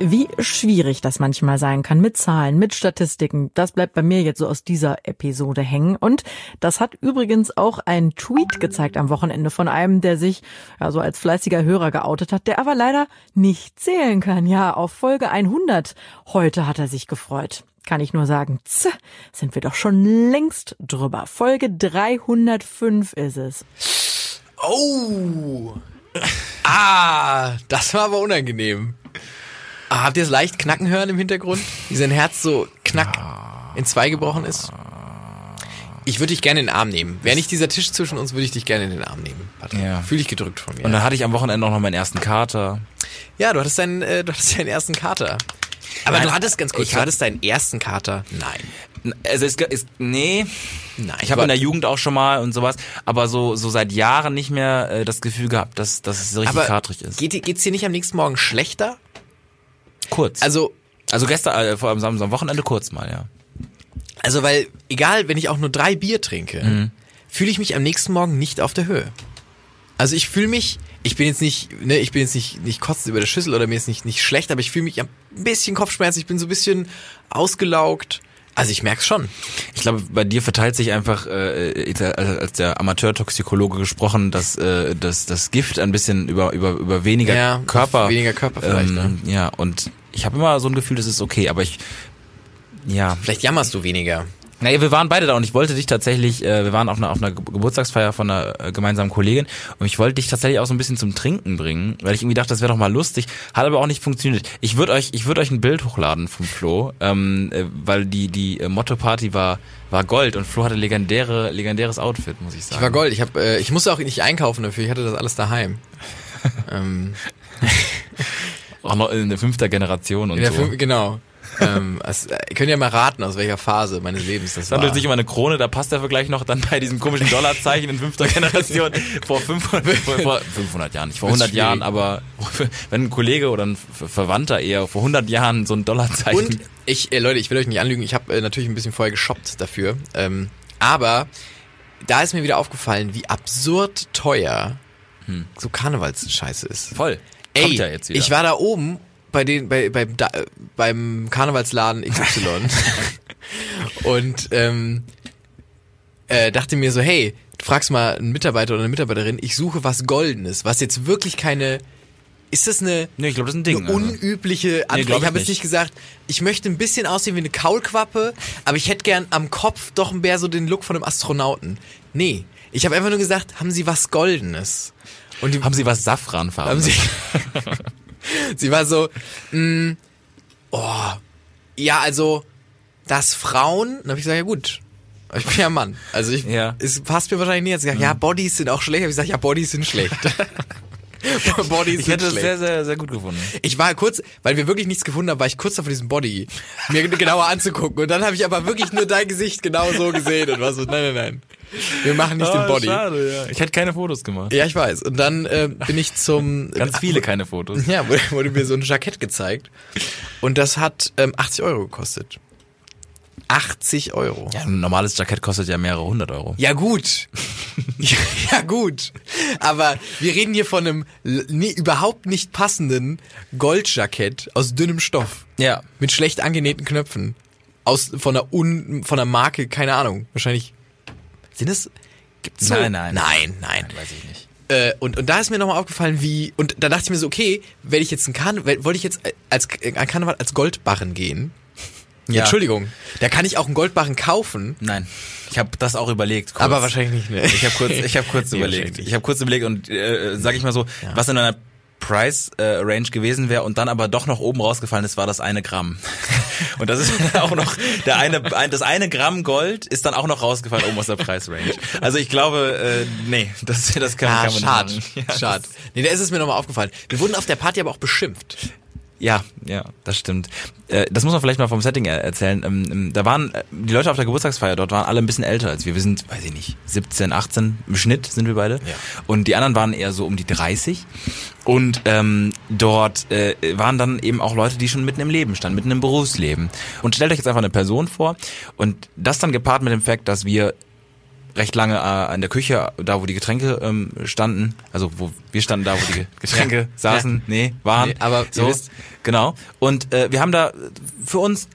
S4: Wie schwierig das manchmal sein kann mit Zahlen, mit Statistiken, das bleibt bei mir jetzt so aus dieser Episode hängen. Und das hat übrigens auch ein Tweet gezeigt am Wochenende von einem, der sich ja so als fleißiger Hörer geoutet hat, der aber leider nicht zählen kann. Ja, auf Folge 100 heute hat er sich gefreut. Kann ich nur sagen, tz, sind wir doch schon längst drüber. Folge 305 ist es.
S3: Oh! Ah, das war aber unangenehm. Ah, habt ihr es leicht knacken hören im Hintergrund? Wie sein Herz so knack in zwei gebrochen ist? Ich würde dich gerne in den Arm nehmen. Wäre nicht dieser Tisch zwischen uns, würde ich dich gerne in den Arm nehmen. Patrick.
S2: Ja.
S3: Fühl dich gedrückt von mir.
S2: Und dann hatte ich am Wochenende auch noch meinen ersten Kater.
S3: ja, du hattest deinen, äh, du hattest deinen ersten Kater. Aber
S2: Nein,
S3: du hattest ganz kurz,
S2: ich
S3: du hattest deinen ersten Kater. Nein.
S2: Also es ist, nee,
S3: Nein.
S2: ich habe in der Jugend auch schon mal und sowas, aber so so seit Jahren nicht mehr äh, das Gefühl gehabt, dass dass es so richtig
S3: aber
S2: kartrig ist.
S3: Geht, geht's dir nicht am nächsten Morgen schlechter?
S2: Kurz. Also
S3: Also,
S2: gestern äh, vor allem am Wochenende kurz mal, ja.
S3: Also, weil, egal, wenn ich auch nur drei Bier trinke, fühle ich mich am nächsten Morgen nicht auf der Höhe. Also ich fühle mich, ich bin jetzt nicht, ne, ich bin jetzt nicht, nicht kotzend über der Schüssel oder mir ist nicht, nicht schlecht, aber ich fühle mich ein bisschen Kopfschmerzen, ich bin so ein bisschen ausgelaugt. Also ich merk's schon.
S2: Ich glaube, bei dir verteilt sich einfach, äh, jetzt als der Amateurtoxikologe gesprochen, dass äh, dass das Gift ein bisschen über über über weniger
S3: Ja,
S2: Körper,
S3: weniger Körper vielleicht,
S2: ähm, Ja, und ich habe immer so ein Gefühl, das ist okay, aber ich, ja,
S3: Vielleicht jammerst du weniger.
S2: Naja, wir waren beide da und ich wollte dich tatsächlich, äh, wir waren auf einer, auf einer Ge- Geburtstagsfeier von einer äh, gemeinsamen Kollegin und ich wollte dich tatsächlich auch so ein bisschen zum Trinken bringen, weil ich irgendwie dachte, das wäre doch mal lustig, hat aber auch nicht funktioniert. Ich würde euch, ich würde euch ein Bild hochladen vom Flo, ähm, äh, weil die die äh, Motto-Party war war Gold und Flo hatte legendäre legendäres Outfit, muss ich sagen.
S3: Ich war Gold. Ich hab, äh, ich musste auch nicht einkaufen dafür. Ich hatte das alles daheim. ähm,
S2: Auch noch in der fünfter Generation und
S3: der
S2: so.
S3: Fünf- genau. Ähm, also, ihr könnt ja mal raten, aus welcher Phase meines Lebens das
S2: Es
S3: war.
S2: handelt sich um eine Krone, da passt der Vergleich noch dann bei diesem komischen Dollarzeichen in fünfter Generation vor 500, vor, vor 500 Jahren, nicht vor
S3: Wird's
S2: 100 Jahren, aber wenn ein Kollege oder ein Ver- Verwandter eher vor 100 Jahren so ein Dollarzeichen.
S3: Und ich, äh, Leute, ich will euch nicht anlügen, ich habe äh, natürlich ein bisschen vorher geshoppt dafür. Ähm, aber da ist mir wieder aufgefallen, wie absurd teuer so Karnevalsscheiße ist.
S2: voll.
S3: Ey,
S2: ja
S3: ich war da oben bei den, bei, beim, da, beim Karnevalsladen XY und ähm, äh, dachte mir so, hey, du fragst mal einen Mitarbeiter oder eine Mitarbeiterin, ich suche was Goldenes, was jetzt wirklich keine, ist das eine,
S2: Nee, ich glaube, das ist ein Ding.
S3: eine
S2: also.
S3: unübliche Antwort.
S2: glaub
S3: ich
S2: ich
S3: habe jetzt
S2: nicht.
S3: gesagt, ich möchte ein bisschen aussehen wie eine Kaulquappe, aber ich hätte gern am Kopf doch mehr so den Look von einem Astronauten. Nee, ich habe einfach nur gesagt, haben Sie was Goldenes? Und die,
S2: Haben Sie was Safranfarben?
S3: haben sie, sie war so, mh, oh, ja, also, das Frauen, dann habe ich gesagt, ja gut, ich bin ja Mann. Also ich,
S2: Ja. Mhm.
S3: es passt mir wahrscheinlich nicht. Sie gesagt, ja, Bodies sind auch schlecht. Hab ich gesagt, ja, Bodies sind schlecht. Bodies
S2: Ich hätte es sehr, sehr, sehr gut gefunden.
S3: Ich war kurz, weil wir wirklich nichts gefunden haben, war ich kurz davor, diesen Body mir genauer anzugucken. Und dann habe ich aber wirklich nur dein Gesicht genau so gesehen und war so, nein, nein, nein. Wir machen nicht den Body.
S2: Ah, Schade, ja. Ich hätte keine Fotos gemacht.
S3: Ja, ich weiß. Und dann äh, bin ich zum...
S2: Ganz viele keine Fotos.
S3: Ja, wurde, wurde mir so ein Jackett gezeigt. Und das hat ähm, 80 Euro gekostet. 80 Euro.
S2: Ja, ein normales Jackett kostet ja mehrere hundert Euro.
S3: Ja gut. ja, ja gut. Aber wir reden hier von einem nee, überhaupt nicht passenden Goldjackett aus dünnem Stoff.
S2: Ja.
S3: Mit schlecht angenähten Knöpfen. Aus, von der Un, von der Marke, keine Ahnung. Wahrscheinlich. Sind es, gibt's so?
S2: Nein, nein.
S3: Nein, nein.
S2: Weiß ich nicht.
S3: Äh, und, und da ist mir nochmal aufgefallen, wie, und da dachte ich mir so, okay, werde ich jetzt ein Karneval, wollte ich jetzt als, ein Karneval als Goldbarren gehen?
S2: Ja.
S3: Entschuldigung, da kann ich auch einen Goldbarren kaufen,
S2: Nein. Ich habe das auch überlegt. Kurz.
S3: aber wahrscheinlich nicht. Ne?
S2: Ich habe kurz, ich habe kurz überlegt. Ich habe kurz überlegt und äh, sag ich mal so, was in einer Price äh, Range gewesen wäre und dann aber doch noch oben rausgefallen ist, war das eine Gramm. Und das ist auch noch der eine, ein, das eine Gramm Gold ist dann auch noch rausgefallen oben aus der Preisrange. Also ich glaube, äh, nee, das, das kann,
S3: Ah,
S2: kann man
S3: schade,
S2: nicht machen. Ja,
S3: schade. Nee, da ist es mir nochmal aufgefallen. Wir wurden auf der Party aber auch beschimpft.
S2: Ja, ja, das stimmt. Äh, das muss man vielleicht mal vom Setting er erzählen. Ähm, ähm, da waren äh, die Leute auf der Geburtstagsfeier dort waren alle ein bisschen älter als wir. Wir sind, weiß ich nicht, 17, 18 im Schnitt sind wir beide.
S3: Ja.
S2: Und die anderen waren eher so um die 30. Und ähm, dort äh, waren dann eben auch Leute, die schon mitten im Leben standen, mitten im Berufsleben. Und stellt euch jetzt einfach eine Person vor und das dann gepaart mit dem Fakt, dass wir recht lange äh, in der Küche, da wo die Getränke ähm, standen, also wo wir standen da, wo die Getränke
S3: Ja.
S2: saßen, nee, waren.
S3: Nee, aber
S2: so,
S3: wisst-
S2: genau. Und äh, wir haben da für uns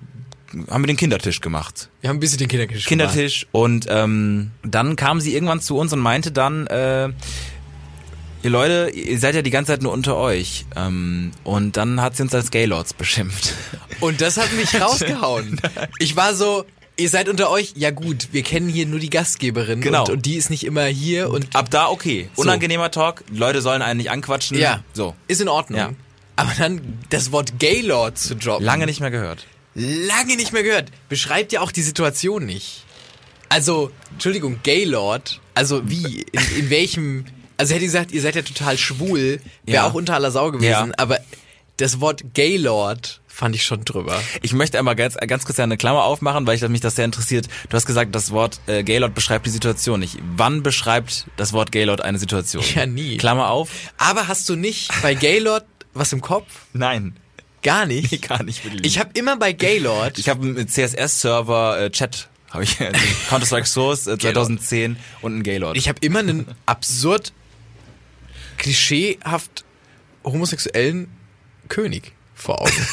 S2: haben wir den Kindertisch gemacht.
S3: Wir haben ein bisschen den Kindertisch
S2: Kindertisch und ähm, dann kam sie irgendwann zu uns und meinte dann, äh, ihr Leute, ihr seid ja die ganze Zeit nur unter euch. Ähm, und dann hat sie uns als Gaylords beschimpft.
S3: Und das hat mich rausgehauen. Ich war so, ihr seid unter euch, ja gut, wir kennen hier nur die Gastgeberin
S2: Genau.
S3: und, und die ist nicht immer hier und
S2: Ab da okay. Unangenehmer Talk, Leute sollen einen nicht anquatschen.
S3: ja,
S2: So.
S3: ist in Ordnung.
S2: Ja.
S3: Aber dann das Wort Gaylord zu droppen.
S2: Lange nicht mehr gehört.
S3: lange nicht mehr gehört. Beschreibt ja auch die Situation nicht. Also, Entschuldigung, Gaylord, also wie, in, in welchem, also hätte ich gesagt, ihr seid ja total schwul, wäre
S2: Ja.
S3: auch unter aller Sau gewesen,
S2: Ja.
S3: aber das Wort Gaylord fand ich schon drüber.
S2: Ich möchte einmal ganz, ganz kurz eine Klammer aufmachen, weil ich, mich das sehr interessiert. Du hast gesagt, das Wort äh, Gaylord beschreibt die Situation nicht. Wann beschreibt das Wort Gaylord eine Situation?
S3: Ja, nie.
S2: Klammer auf.
S3: Aber hast du nicht bei Gaylord was im Kopf?
S2: Nein.
S3: Gar nicht.
S2: Nee, gar nicht wirklich.
S3: Ich habe immer bei Gaylord,
S2: Ich habe einen CSS-Server äh, Chat Habe ich also Counter-Strike Source äh, 2010 und ein Gaylord.
S3: Ich habe immer einen absurd klischeehaft homosexuellen König vor Augen.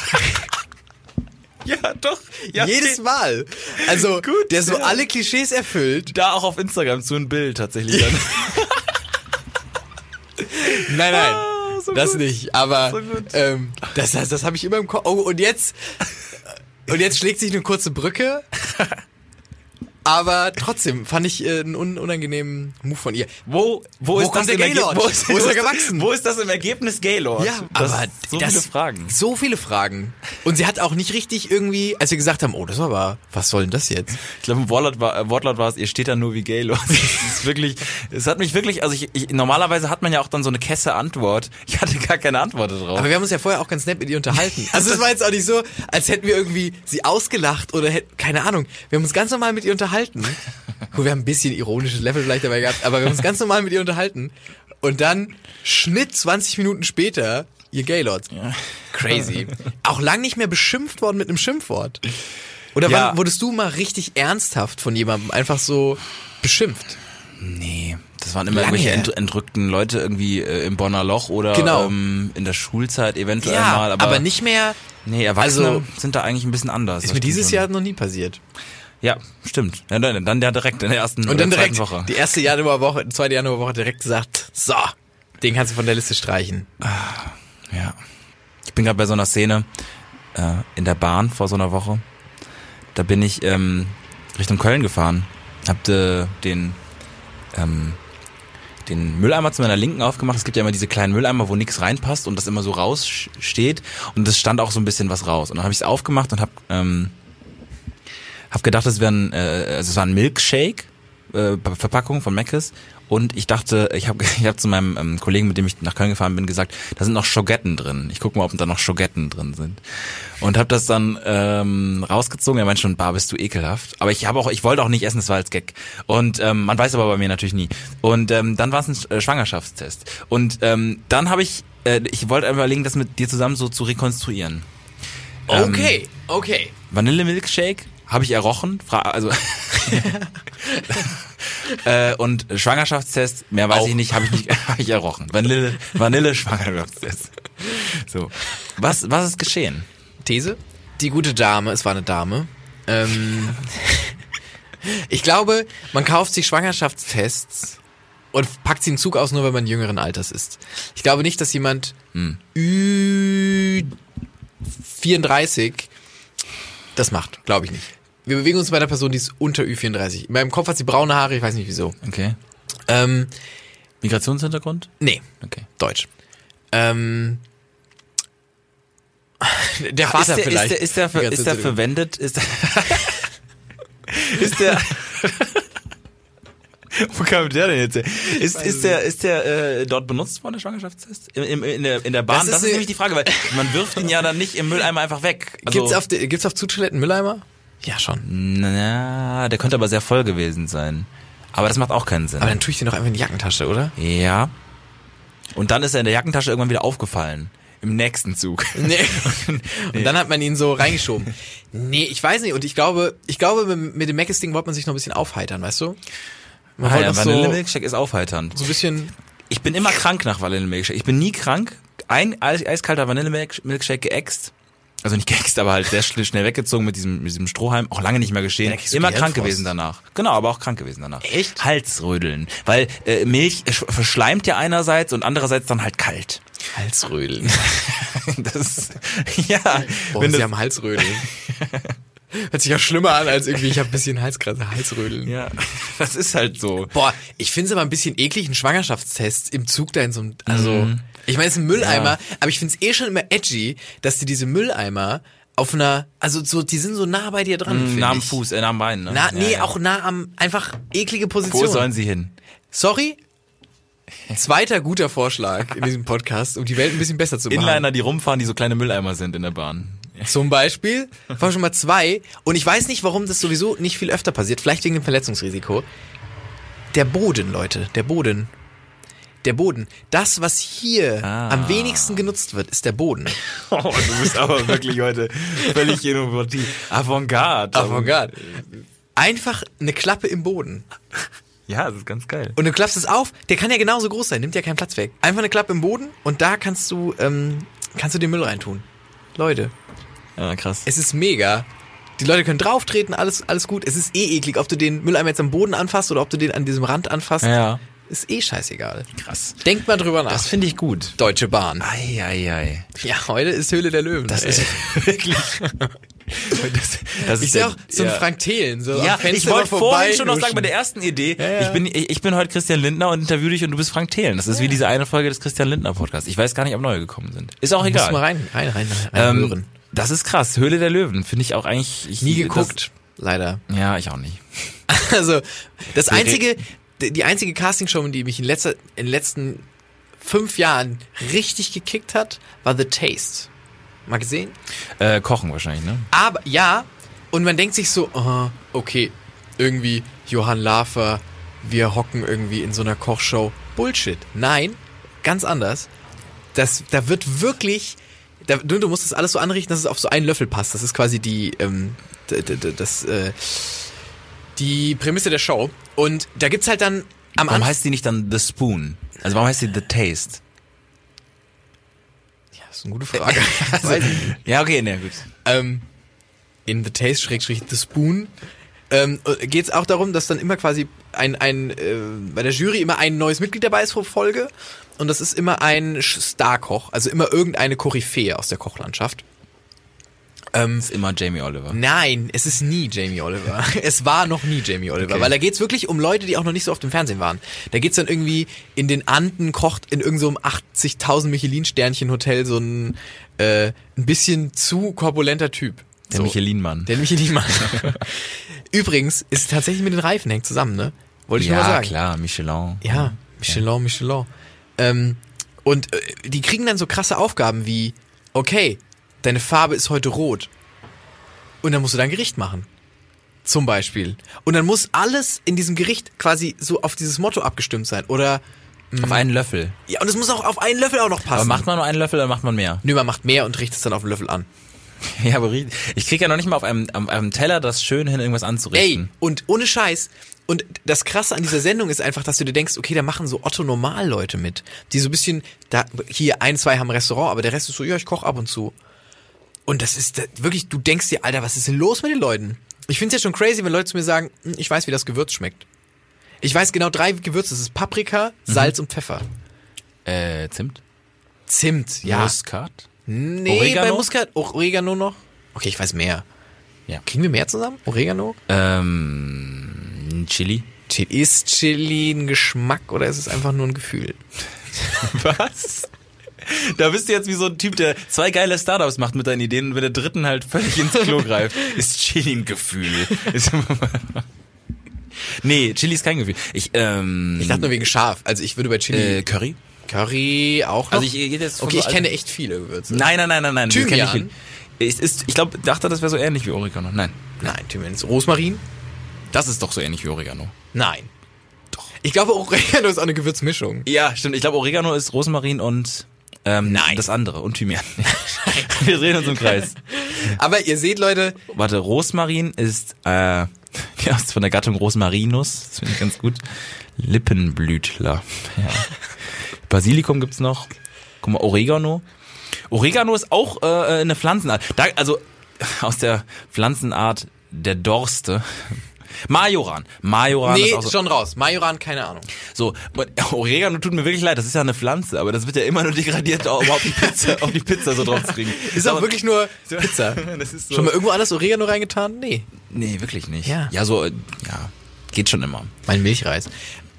S2: ja, doch. Ja,
S3: Jedes Mal. Also,
S2: Gut,
S3: der so
S2: ja.
S3: alle Klischees erfüllt.
S2: Da auch auf Instagram zu ein Bild tatsächlich dann.
S3: Nein, nein.
S2: Ah, so
S3: das
S2: gut.
S3: nicht. Aber
S2: So
S3: ähm, das, das, das habe ich immer im Kopf. Oh, und jetzt und jetzt schlägt sich eine kurze Brücke. Aber trotzdem fand ich äh, einen un unangenehmen Move von ihr.
S2: Wo, wo,
S3: Wo
S2: ist das
S3: der? Gaylord?
S2: Wo ist,
S3: Wo ist er gewachsen?
S2: Wo ist das im Ergebnis Gaylord?
S3: Ja,
S2: das,
S3: aber
S2: so
S3: das,
S2: viele Fragen.
S3: So viele Fragen. Und sie hat auch nicht richtig irgendwie, als wir gesagt haben, oh, das war aber, was soll denn das jetzt?
S2: Ich glaube, im Wortlaut war, äh, Wortlaut war es, ihr steht da nur wie Gaylord. Das ist wirklich, es hat mich wirklich, also ich, ich, normalerweise hat man ja auch dann so eine Kesse Antwort. Ich hatte gar keine Antwort drauf.
S3: Aber wir haben uns ja vorher auch ganz nett mit ihr unterhalten. Also es war jetzt auch nicht so, als hätten wir irgendwie sie ausgelacht oder hätten, keine Ahnung. Wir haben uns ganz normal mit ihr unterhalten. Gut, wir haben ein bisschen ironisches Level vielleicht dabei gehabt, aber wir haben uns ganz normal mit ihr unterhalten. Und dann Schnitt 20 Minuten später ihr Gaylord. Crazy. Auch lang nicht mehr beschimpft worden mit einem Schimpfwort. Oder
S2: Ja.
S3: wann wurdest du mal richtig ernsthaft von jemandem einfach so beschimpft?
S2: Nee, das waren immer
S3: Lange
S2: irgendwelche
S3: her.
S2: ent, entrückten Leute irgendwie äh, im Bonner Loch oder
S3: Genau.
S2: ähm, in der Schulzeit eventuell
S3: Ja,
S2: mal. Aber,
S3: aber, nicht mehr.
S2: Nee, Erwachsene
S3: also-
S2: sind da eigentlich ein bisschen anders.
S3: Ist mir dieses
S2: schon.
S3: Jahr noch nie passiert.
S2: Ja, stimmt. Ja, dann, dann ja direkt in der ersten
S3: Und dann direkt
S2: Woche.
S3: die erste Januarwoche, zweite Januarwoche direkt gesagt, so, den kannst du von der Liste streichen.
S2: Ja. Ich bin gerade bei so einer Szene äh, in der Bahn vor so einer Woche. Da bin ich ähm, Richtung Köln gefahren. Hab äh, den ähm, den Mülleimer zu meiner Linken aufgemacht. Es gibt ja immer diese kleinen Mülleimer, wo nichts reinpasst und das immer so raussteht. Und es stand auch so ein bisschen was raus. Und dann habe ich es aufgemacht und hab ähm, hab gedacht, es wäre ein, äh, also es war ein Milkshake, äh, Verpackung von Mc's. Und ich dachte, ich habe ich hab zu meinem ähm, Kollegen, mit dem ich nach Köln gefahren bin, gesagt, da sind noch Schogetten drin. Ich gucke mal, ob da noch Schogetten drin sind. Und habe das dann ähm, rausgezogen. Er meinte schon, bar, bist du ekelhaft. Aber ich habe auch, ich wollte auch nicht essen, das war als Gag. Und ähm, man weiß aber bei mir natürlich nie. Und ähm, dann war es ein äh, Schwangerschaftstest. Und ähm, dann habe ich, äh, ich wollte einfach überlegen, das mit dir zusammen so zu rekonstruieren. Ähm,
S3: Okay, okay.
S2: Vanillemilkshake habe ich errochen, Fra also äh, und Schwangerschaftstest, mehr weiß
S3: Auch.
S2: ich nicht, habe ich nicht, habe ich errochen. Vanille, Vanille Schwangerschaftstest. So, was was ist geschehen?
S3: These? Die gute Dame, es war eine Dame. Ähm, ich glaube, man kauft sich Schwangerschaftstests und packt sie im Zug aus, nur wenn man jüngeren Alters ist. Ich glaube nicht, dass jemand
S2: Hm.
S3: Ü 34 das macht. Glaube ich nicht. Wir bewegen uns bei einer Person, die ist unter Ü34. In meinem Kopf hat sie braune Haare, ich weiß nicht wieso.
S2: Okay.
S3: Ähm,
S2: Migrationshintergrund?
S3: nee,
S2: Okay.
S3: Deutsch. Ähm, der Vater
S2: ist der,
S3: vielleicht.
S2: Ist der, ist der, ver- ist der verwendet? Ist der, ist der Wo kam der denn jetzt her? Ist, ist der, ist der äh, dort benutzt worden, der Schwangerschaftstest? Im, im, in, der, in der Bahn?
S3: Das ist
S2: Das ist, nämlich die Frage, weil man wirft ihn ja dann nicht im Mülleimer einfach weg. Also,
S3: gibt's auf, de- gibt's auf Zugtoiletten Mülleimer? Ja, schon.
S2: Na, der könnte aber sehr voll gewesen sein. Aber das macht auch keinen Sinn.
S3: Aber dann tue ich den doch einfach in die Jackentasche, oder?
S2: ja. Und dann ist er in der Jackentasche irgendwann wieder aufgefallen. Im nächsten Zug.
S3: Nee. Und dann hat man ihn so reingeschoben. Nee, ich weiß nicht. Und ich glaube, ich glaube, mit, dem Macis-Ding wollte man sich noch ein bisschen aufheitern, weißt du?
S2: Ah, ja,
S3: noch so,
S2: Vanillemilkshake ist aufheiternd.
S3: so ein bisschen,
S2: Ich bin immer krank nach Vanillemilkshake. Ich bin nie krank. Ein eis eiskalter Vanillemilkshake geäxt. Also nicht geäxt, aber halt sehr schnell, weggezogen mit diesem, mit diesem Strohhalm. Auch lange nicht mehr geschehen.
S3: Du
S2: immer krank gewesen danach. Genau, aber auch krank gewesen danach.
S3: Echt?
S2: Halsrödeln. Weil äh, Milch sch- verschleimt ja einerseits und andererseits dann halt kalt.
S3: Halsrödeln.
S2: Das, ja.
S3: Boah,
S2: wenn
S3: sie
S2: das,
S3: haben Halsrödeln. Hört sich ja schlimmer an, als irgendwie, ich habe ein bisschen Halskratzer, Halsrödeln.
S2: ja, das ist halt so.
S3: Boah, ich finde es aber ein bisschen eklig, einen Schwangerschaftstest im Zug da in so einem, also,
S2: Mhm.
S3: ich meine, es ist ein Mülleimer, aber ich finde es eh schon immer edgy, dass die diese Mülleimer auf einer, also so, die sind so nah bei dir dran,
S2: Mhm, Nah am. Fuß, äh, nah am Bein, ne?
S3: Na,
S2: Ja,
S3: nee,
S2: ja.
S3: auch nah am, einfach eklige
S2: Wo
S3: Position.
S2: sollen sie hin?
S3: Sorry? Zweiter guter Vorschlag in diesem Podcast, um die Welt ein bisschen besser zu machen.
S2: Inliner, die rumfahren, die so kleine Mülleimer sind in der Bahn.
S3: Zum Beispiel, schon mal zwei. Und ich weiß nicht, warum das sowieso nicht viel öfter passiert. Vielleicht wegen dem Verletzungsrisiko. Der Boden, Leute, der Boden. Der Boden. Das, was hier
S2: Ah.
S3: am wenigsten genutzt wird, ist der Boden.
S2: Oh, du bist aber wirklich heute völlig innovativ. Avantgarde.
S3: Avantgarde. Einfach eine Klappe im Boden.
S2: Ja, das ist ganz geil.
S3: Und du klappst es auf, der kann ja genauso groß sein, nimmt ja keinen Platz weg. Einfach eine Klappe im Boden und da kannst du, ähm, kannst du den Müll reintun. Leute,
S2: Ja, krass.
S3: es ist mega. Die Leute können drauftreten, alles, alles gut. Es ist eh eklig, ob du den Mülleimer jetzt am Boden anfasst oder ob du den an diesem Rand anfasst.
S2: Ja.
S3: Ist eh scheißegal.
S2: Krass.
S3: Denkt mal drüber nach.
S2: Das finde ich gut.
S3: Deutsche Bahn.
S2: Ei, ei, ei.
S3: Ja, heute ist Höhle der Löwen.
S2: Das
S3: ey.
S2: ist wirklich. das, das
S3: ich
S2: ist
S3: sehe auch so ein
S2: ja.
S3: Frank Thelen, so
S2: Ja, ich wollte vorhin schon noch sagen, bei der ersten Idee,
S3: ja.
S2: ich bin ich, ich bin heute Christian Lindner und interview dich und du bist Frank Thelen. Das ist wie diese eine Folge des Christian Lindner Podcasts. Ich weiß gar nicht, ob neue gekommen sind. Ist auch
S3: Muss
S2: egal.
S3: mal rein, rein, rein, rein
S2: ähm,
S3: hören.
S2: Das ist krass. Höhle der Löwen finde ich auch eigentlich ich,
S3: Nie geguckt, leider.
S2: Das, ja, ich auch nicht.
S3: Also, das einzige, die einzige Castingshow, die mich in, letzter, in den letzten fünf Jahren richtig gekickt hat, war The Taste. Mal gesehen?
S2: Äh, kochen wahrscheinlich, ne?
S3: Aber, ja, und man denkt sich so, oh, okay, irgendwie Johann Lafer, wir hocken irgendwie in so einer Kochshow. Bullshit. Nein, ganz anders. Das, da wird wirklich, da, du, du musst das alles so anrichten, dass es auf so einen Löffel passt. Das ist quasi die, ähm, das, äh, die Prämisse der Show. Und da gibt's halt dann am
S2: Warum
S3: Anfang.
S2: heißt die nicht dann The Spoon? Also warum heißt die The Taste?
S3: Ja, das ist eine gute Frage. Nicht.
S2: Ja, okay, ne, gut.
S3: ähm, in The Taste Schrägstrich The Spoon ähm, geht es auch darum, dass dann immer quasi ein, ein äh, bei der Jury immer ein neues Mitglied dabei ist pro Folge und das ist immer ein Starkoch, also immer irgendeine Koryphäe aus der Kochlandschaft. Ähm,
S2: Ist immer Jamie Oliver.
S3: Nein, es ist nie Jamie Oliver. Es war noch nie Jamie Oliver,
S2: Okay.
S3: weil da geht's wirklich um Leute, die auch noch nicht so oft im Fernsehen waren. Da geht's dann irgendwie in den Anden kocht in irgendeinem so einem 80.000 Michelin-Sternchen Hotel so ein äh, ein bisschen zu korpulenter Typ.
S2: Der
S3: so.
S2: Michelin-Mann.
S3: Der Michelin-Mann. Übrigens ist es tatsächlich mit den Reifen hängt zusammen, ne? Wollte ich nur
S2: ja,
S3: mal sagen.
S2: klar, Michelin.
S3: Ja, Michelin, Michelin. Ähm, und äh, die kriegen dann so krasse Aufgaben wie, okay, deine Farbe ist heute rot. Und dann musst du dein Gericht machen. Zum Beispiel. Und dann muss alles in diesem Gericht quasi so auf dieses Motto abgestimmt sein. Oder,
S2: Auf einen Löffel.
S3: ja, und es muss auch auf einen Löffel auch noch passen.
S2: Aber macht man nur einen Löffel oder macht man mehr?
S3: Nö, man macht mehr und richtet es dann auf den Löffel an.
S2: Ja, aber ich krieg ja noch nicht mal auf einem, auf einem Teller das schön hin, irgendwas
S3: Ey,
S2: anzurichten.
S3: und ohne Scheiß. Und das Krasse an dieser Sendung ist einfach, dass du dir denkst, okay, da machen so Otto-Normal-Leute mit. Die so ein bisschen, da, hier ein, zwei haben ein Restaurant, aber der Rest ist so, ja, ich koche ab und zu. Und das ist da- wirklich, du denkst dir, Alter, was ist denn los mit den Leuten? Ich find's ja schon crazy, wenn Leute zu mir sagen, "Hm, ich weiß, wie das Gewürz schmeckt. Ich weiß genau drei Gewürze. Das ist Paprika, Salz und Pfeffer.
S2: Äh, Zimt?
S3: Zimt, ja.
S2: Muskat?
S3: Nee,
S2: Oregano?
S3: bei Muskat, Oregano noch. Okay, ich weiß mehr.
S2: Ja.
S3: Kriegen wir mehr zusammen? Oregano?
S2: Ähm, Chili?
S3: Chili. Ist Chili ein Geschmack oder ist es einfach nur ein Gefühl?
S2: Was? Da bist du jetzt wie so ein Typ, der zwei geile Startups macht mit deinen Ideen und mit der dritten halt völlig ins Klo greift. Ist Chili ein Gefühl? Nee, Chili ist kein Gefühl. Ich, ähm,
S3: Ich dachte nur wegen scharf. Also ich würde bei Chili
S2: äh, Curry?
S3: Curry auch noch.
S2: Also ich gehe jetzt
S3: okay, ich kenne echt viele Gewürze.
S2: Nein, nein, nein, nein, nein.
S3: Thymian?
S2: Ich, ist, ich glaube, dachte, das wäre so ähnlich wie Oregano. Nein.
S3: Nein, Thymian ist Rosmarin?
S2: Das ist doch so ähnlich wie Oregano.
S3: Nein. Doch. Ich glaube, Oregano ist auch eine Gewürzmischung.
S2: Ja, stimmt. Ich glaube, Oregano ist Rosmarin und ähm,
S3: Nein.
S2: das andere und Thymian. Wir drehen uns im Kreis.
S3: Aber ihr seht, Leute,
S2: Warte, Rosmarin ist äh, ja, ist von der Gattung Rosmarinus. Das finde ich ganz gut. Lippenblütler. Ja. Basilikum gibt's noch. Guck mal, Oregano. Oregano ist auch äh, eine Pflanzenart. Da, also aus der Pflanzenart der Dorste. Majoran. Majoran
S3: nee,
S2: ist auch so.
S3: schon raus. Majoran, keine Ahnung.
S2: So, und Oregano tut mir wirklich leid, das ist ja eine Pflanze, aber das wird ja immer nur degradiert, um auf die Pizza, auf die Pizza so drauf zu kriegen.
S3: Ist auch wirklich nur Pizza.
S2: So.
S3: Schon mal irgendwo anders Oregano reingetan? Nee.
S2: Nee, wirklich nicht.
S3: Ja.
S2: Ja, so, äh, ja, geht schon immer.
S3: Mein Milchreis.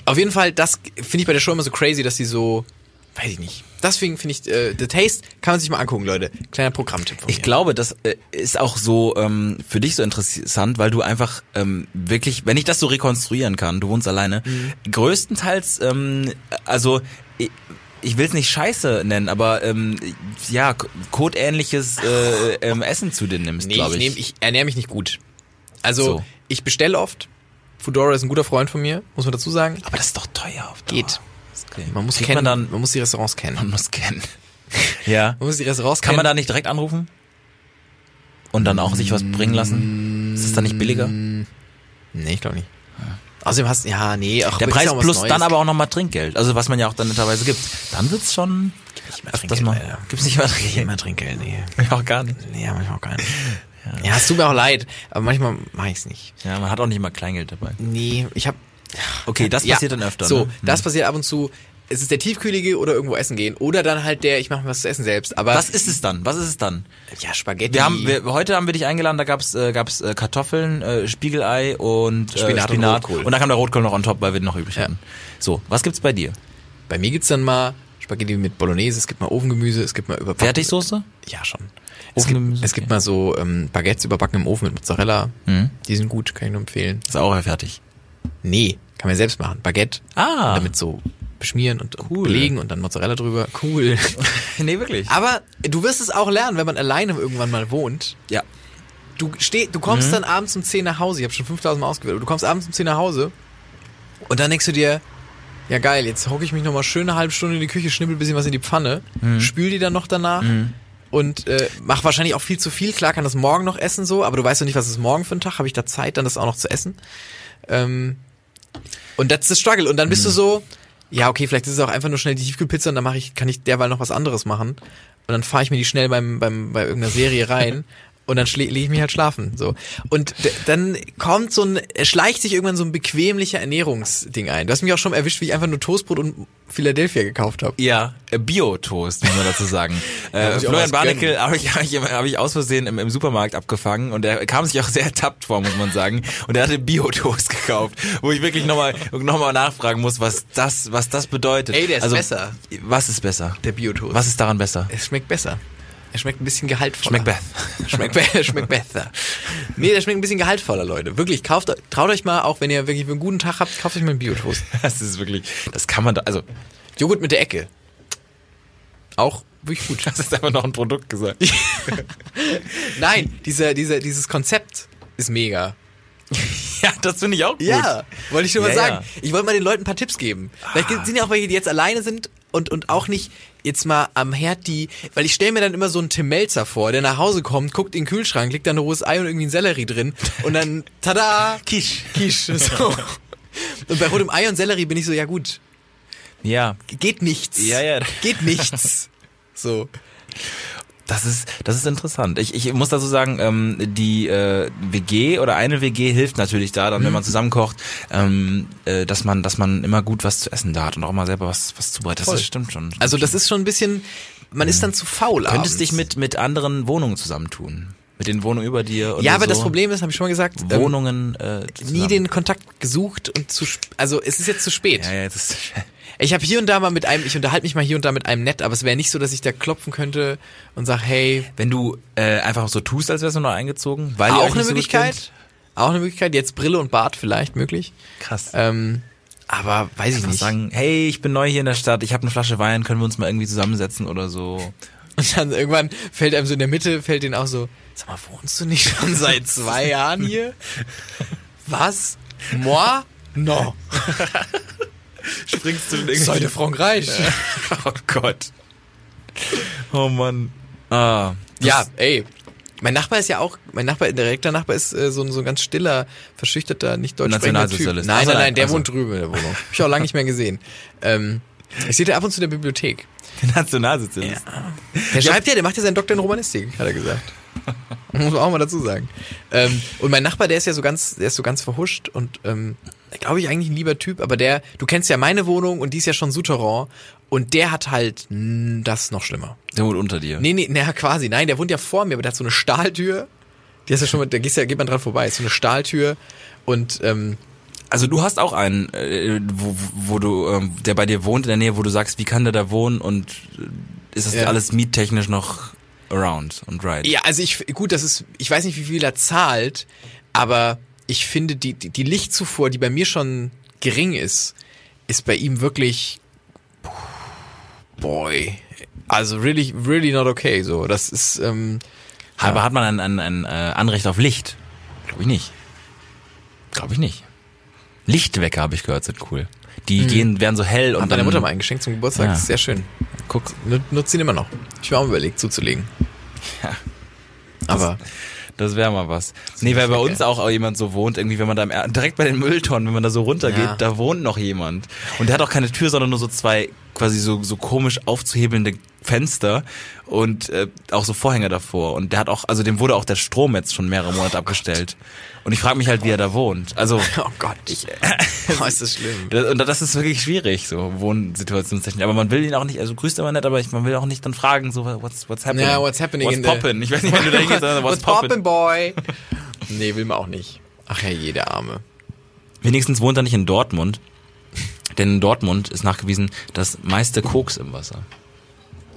S3: Auf jeden Fall, das finde ich bei der Show immer so crazy, dass sie so, weiß ich nicht. Deswegen finde ich, äh, The Taste kann man sich mal angucken, Leute. Kleiner Programmtipp von
S2: Ich
S3: mir.
S2: glaube, das äh, ist auch so ähm, für dich so interessant, weil du einfach ähm, wirklich, wenn ich das so rekonstruieren kann, du wohnst alleine, größtenteils, ähm, also ich, ich will es nicht Scheiße nennen, aber ähm, ja, Kotähnliches äh, ähm, Essen zu dir nimmst,
S3: Nee,
S2: glaube
S3: ich,
S2: ich.
S3: nehm, ich ernähre mich nicht gut. Also,
S2: So.
S3: ich bestelle oft. Foodora ist ein guter Freund von mir, muss man dazu sagen.
S2: aber das ist doch teuer auf Dauer.
S3: Geht.
S2: Okay.
S3: Man muss
S2: Kriegt
S3: kennen,
S2: man dann,
S3: man muss die Restaurants kennen.
S2: man muss kennen. ja.
S3: Man muss die Restaurants
S2: Kann man da
S3: kennen.
S2: nicht direkt anrufen? Und dann auch sich was bringen lassen? Ist das dann nicht billiger?
S3: Nee, ich glaube nicht. Außerdem hast ja, nee, ach,
S2: Der Preis
S3: ja auch
S2: plus
S3: Neues.
S2: dann aber auch nochmal Trinkgeld. Also was man ja auch dann netterweise gibt. Dann wird's schon
S3: nicht mehr Trinkgeld,
S2: mal. Gibt's nicht mehr
S3: Nicht
S2: Trinkgeld?
S3: nee.
S2: Auch gar nicht.
S3: Nee, manchmal auch gar nicht. Ja, es tut mir auch leid, aber manchmal mache ich's nicht.
S2: Ja, man hat auch nicht immer Kleingeld dabei.
S3: Nee, ich habe
S2: Okay, das
S3: Ja,
S2: passiert dann öfter.
S3: So,
S2: ne?
S3: das passiert ab und zu. Es ist der tiefkühlige oder irgendwo essen gehen oder dann halt der, ich mache mir was zu essen selbst. Aber
S2: Was ist es dann? Was ist es dann?
S3: ja Spaghetti.
S2: Wir haben, wir, heute haben wir dich eingeladen, da gab's äh, gab's äh, Kartoffeln, äh, Spiegelei und äh,
S3: Spinat und
S2: Spinat.
S3: Rotkohl.
S2: Und dann kam der Rotkohl noch on top, weil wir den noch übrig
S3: Ja.
S2: hatten. So, was gibt's bei dir?
S3: Bei mir gibt's dann mal Spaghetti mit Bolognese, es gibt mal Ofengemüse, es gibt mal überbacken.
S2: Fertigsoße?
S3: Ja schon. Es gibt, es gibt
S2: okay.
S3: mal so ähm, Baguettes überbacken im Ofen mit Mozzarella.
S2: Mhm.
S3: Die sind gut, kann ich nur empfehlen.
S2: Ist auch fertig.
S3: Nee, kann man selbst machen. Baguette.
S2: Ah.
S3: Damit so beschmieren und, und
S2: Cool.
S3: belegen und dann Mozzarella drüber. Cool.
S2: nee, wirklich.
S3: Aber du wirst es auch lernen, wenn man alleine irgendwann mal wohnt.
S2: Ja.
S3: Du steh, du kommst dann abends um 10 nach Hause. Ich habe schon 5000 Mal ausgewählt. Du kommst abends um 10 nach Hause und dann denkst du dir, ja geil, jetzt hocke ich mich nochmal schön eine halbe Stunde in die Küche, schnippel ein bisschen was in die Pfanne, spül die dann noch danach und äh, mach wahrscheinlich auch viel zu viel. Klar kann das morgen noch essen so, aber du weißt doch nicht, was ist morgen für ein Tag. Habe ich da Zeit, dann das auch noch zu essen? Ähm, und that's the struggle. Und dann bist du so, ja okay, vielleicht ist es auch einfach nur schnell die Tiefkühlpizza und dann mache ich, kann ich derweil noch was anderes machen. Und dann fahre ich mir die schnell beim, beim, bei irgendeiner Serie rein. Und dann lege ich mich halt schlafen. So. Und dann kommt so ein, schleicht sich irgendwann so ein bequemlicher Ernährungsding ein. Du hast mich auch schon erwischt, wie ich einfach nur Toastbrot und Philadelphia gekauft habe.
S2: Ja, äh, Bio-Toast, muss man dazu sagen. äh, Florian. Barnickel habe ich, hab ich, hab ich aus Versehen im, im Supermarkt abgefangen und er kam sich auch sehr ertappt vor, muss man sagen. Und er hatte Bio-Toast gekauft, wo ich wirklich nochmal noch mal nachfragen muss, was das, was das bedeutet.
S3: Ey, der ist
S2: also,
S3: besser.
S2: Was ist besser?
S3: Der Biotoast.
S2: Was ist daran besser?
S3: Es schmeckt besser. Er schmeckt ein bisschen gehaltvoller.
S2: Schmeckt Beth.
S3: Schmeckt, be schmeckt besser. Nee, der schmeckt ein bisschen gehaltvoller, Leute. Wirklich, kauft, traut euch mal, auch wenn ihr wirklich einen guten Tag habt, kauft euch mal einen Biotoast.
S2: Das ist wirklich, das kann man da, also,
S3: Joghurt mit der Ecke. Auch wirklich gut.
S2: das ist einfach noch ein Produkt gesagt.
S3: Nein, dieser, dieser, dieses Konzept ist mega.
S2: ja, das finde ich auch gut.
S3: Ja, wollte ich schon mal
S2: Ja,
S3: sagen.
S2: ja.
S3: Ich wollte mal den Leuten ein paar Tipps geben. Vielleicht
S2: Ah.
S3: sind ja auch welche, die jetzt alleine sind und, und auch nicht jetzt mal am Herd die, weil ich stelle mir dann immer so einen Tim Melzer vor, der nach Hause kommt, guckt in den Kühlschrank, legt da ein rohes Ei und irgendwie ein Sellerie drin und dann, tada,
S2: Quiche.
S3: Quiche, so. Und bei rotem Ei und Sellerie bin ich so, ja gut,
S2: Ja,
S3: geht nichts.
S2: Ja, ja.
S3: Geht nichts. So.
S2: Das ist, das ist interessant. Ich, ich muss dazu sagen, ähm, die äh, WG oder eine WG hilft natürlich da, dann wenn man zusammenkocht, ähm, äh, dass man, dass man immer gut was zu essen da hat und auch mal selber was, was zubereitet.
S3: Voll.
S2: Das stimmt schon.
S3: Also das ist schon ein bisschen, man ist dann zu faul
S2: Könntest
S3: abends.
S2: dich mit mit anderen Wohnungen zusammentun, mit den Wohnungen über dir. Oder
S3: Ja, aber
S2: so.
S3: das Problem ist, habe ich schon mal gesagt, ähm,
S2: Wohnungen äh,
S3: nie
S2: zusammen.
S3: den Kontakt gesucht und zu, sp- also es ist jetzt zu spät.
S2: Ja, ja, das ist,
S3: Ich habe hier und da mal mit einem, ich unterhalte mich mal hier und da mit einem nett, aber es wäre nicht so, dass ich da klopfen könnte und sag, hey,
S2: wenn du äh, einfach so tust, als wärst du neu eingezogen, weil
S3: auch eine
S2: so
S3: Möglichkeit, auch eine Möglichkeit, jetzt Brille und Bart vielleicht möglich,
S2: Krass.
S3: ähm, aber weiß ich
S2: Einfach
S3: nicht.
S2: sagen, hey, ich bin neu hier in der Stadt, ich habe eine Flasche Wein, können wir uns mal irgendwie zusammensetzen oder so.
S3: Und dann irgendwann fällt einem so in der Mitte, fällt denen auch so, sag mal, wohnst du nicht schon seit zwei Jahren hier? Was? Moi? No.
S2: Springst du
S3: Soll der Frankreich?
S2: Oh Gott. Oh Mann. Ah.
S3: Ja, ey. Mein Nachbar ist ja auch, mein Nachbar, direkter Nachbar ist äh, so, ein- so ein ganz stiller, verschüchterter, nicht deutsch sprechender Typ.
S2: Nationalsozialist.
S3: Nein, nein, nein, der
S2: also.
S3: wohnt drüben in der Wohnung. Hab ich auch lange nicht mehr gesehen. Ähm, ich sehe den ab und zu in der Bibliothek.
S2: Nationalsozialist.
S3: Der schreibt ja, der macht ja seinen Doktor in Romanistik, hat er gesagt. Muss man auch mal dazu sagen. Ähm, und mein Nachbar, der ist ja so ganz, der ist so ganz verhuscht und ähm, glaube ich eigentlich ein lieber Typ, aber der, du kennst ja meine Wohnung und die ist ja schon Souterrain und der hat halt mh, das noch schlimmer.
S2: Der wohnt unter dir.
S3: Nee, nee, naja, quasi. Nein, der wohnt ja vor mir, aber der hat so eine Stahltür. Die hast ja schon mal, da gehst ja, geht man dran vorbei. Ist so eine Stahltür und ähm,
S2: Also du hast auch einen, äh, wo, wo du, ähm, der bei dir wohnt in der Nähe, wo du sagst, wie kann der da wohnen und äh, ist das
S3: Ja.
S2: alles miettechnisch noch around und right?
S3: ja, also ich gut, das ist, ich weiß nicht, wie viel er zahlt, aber ich finde die die, die Lichtzufuhr, die bei mir schon gering ist, ist bei ihm wirklich boy. Also really, really not okay. So, das ist ähm,
S2: Aber hat man ein, ein, ein äh, Anrecht auf Licht? Glaube ich nicht. Glaube ich nicht. Lichtwecker habe ich gehört, sind cool. Die gehen, werden so hell und
S3: hat meine
S2: dann
S3: Mutter mal eingeschenkt zum Geburtstag.
S2: Ja.
S3: Sehr schön.
S2: guck,
S3: Nut- Nutzt ihn immer noch. Ich mir auch überlegt, zuzulegen.
S2: Ja.
S3: Aber
S2: Das wäre mal was. Nee, weil bei uns auch jemand so wohnt, irgendwie, wenn man da im, direkt bei den Mülltonnen, wenn man da so runtergeht,
S3: Ja.
S2: da wohnt noch jemand. Und der hat auch keine Tür, sondern nur so zwei quasi so, so komisch aufzuhebelnde Fenster und äh, auch so Vorhänge davor. Und der hat auch, also dem wurde auch der Strom jetzt schon mehrere Monate abgestellt. Und ich frage mich halt, wie er da wohnt. Also
S3: Oh Gott. oh, ist das schlimm.
S2: und das ist wirklich schwierig, so Wohnsituationstechnisch. Aber man will ihn auch nicht, also grüßt immer nett, aber ich, man will auch nicht dann fragen, so what's what's happening?
S3: Ja, what's happening
S2: What's poppin'? Ich weiß nicht, wenn du da hingehst, sondern what's,
S3: What's poppin',
S2: poppin'?
S3: boy? nee, will man auch nicht. Ach ja, jeder Arme.
S2: Wenigstens wohnt er nicht in Dortmund. Denn in Dortmund ist nachgewiesen das meiste Koks im Wasser.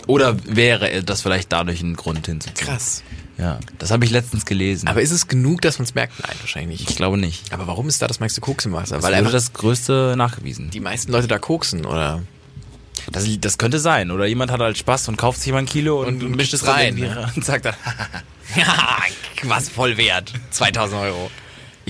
S2: Oder wäre das vielleicht dadurch ein Grund hinzuziehen?
S3: Krass.
S2: Ja, das habe ich letztens gelesen.
S3: Aber ist es genug, dass man es merkt? Nein, wahrscheinlich
S2: ich
S3: nicht.
S2: glaube nicht.
S3: Aber warum ist da das meiste Koks im Wasser?
S2: Weil
S3: Weil
S2: wurde
S3: einfach
S2: das größte nachgewiesen.
S3: die meisten Leute da koksen, oder?
S2: Das, das könnte sein. Oder jemand hat halt Spaß und kauft sich mal ein Kilo und,
S3: Und
S2: mischt
S3: mischt
S2: es rein, ne? und sagt dann,
S3: Ja, was voll wert. 2000 Euro.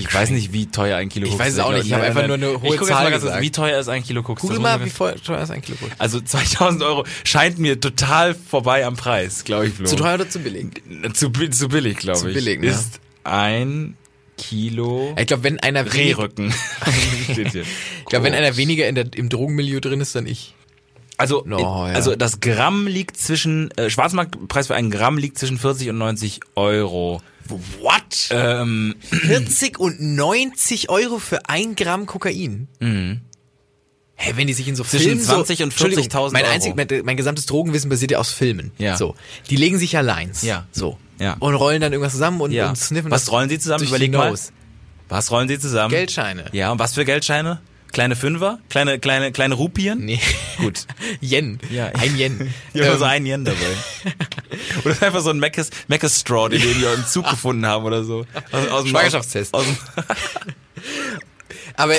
S2: Ich weiß nicht, wie teuer ein Kilo
S3: Ich
S2: Koks
S3: weiß es
S2: ist.
S3: auch nicht. Ich habe einfach nur eine hohe
S2: ich guck
S3: Zahl gesagt.
S2: Wie teuer ist ein Kilo Koks?
S3: Google
S2: Das
S3: mal, wie
S2: ich-
S3: teuer ist ein Kilo Koks?
S2: Also 2000 Euro scheint mir total vorbei am Preis, glaube ich, Flo.
S3: Zu teuer oder zu billig?
S2: Zu, zu billig, glaube ich.
S3: Zu billig, ne?
S2: Ist ein Kilo
S3: Ich glaube, wenn einer
S2: Rehrücken.
S3: Ich glaube, wenn einer weniger in der, im Drogenmilieu drin ist, dann ich.
S2: Also,
S3: No, ja.
S2: also das Gramm liegt zwischen, äh, Schwarzmarktpreis für ein Gramm liegt zwischen 40 und 90 Euro.
S3: What?
S2: Ähm,
S3: 40 und 90 Euro für ein Gramm Kokain? Mhm. Hä, wenn die sich in so
S2: Zwischen
S3: Filmen
S2: 20
S3: so,
S2: und
S3: Entschuldigung,
S2: 40.000
S3: mein
S2: Euro.
S3: einzig, mein, mein gesamtes Drogenwissen basiert ja aus Filmen.
S2: Ja.
S3: So. Die legen sich ja Lines.
S2: Ja.
S3: So.
S2: Ja.
S3: Und rollen dann irgendwas zusammen und,
S2: ja.
S3: und sniffen
S2: Was rollen sie zusammen? Überleg mal. Was rollen sie zusammen?
S3: Geldscheine.
S2: Ja, und was für Geldscheine? Kleine Fünfer? Kleine, kleine, kleine Rupien?
S3: Nee.
S2: Gut.
S3: Yen.
S2: Ja.
S3: Ein Yen.
S2: Ja, immer
S3: Ähm,
S2: so ein Yen dabei. oder einfach so ein Meckes, Meckes Straw, den wir im Zug gefunden haben oder so. Aus, aus dem-
S3: Schwangerschaftstest.
S2: Aus, dem-
S3: Aber,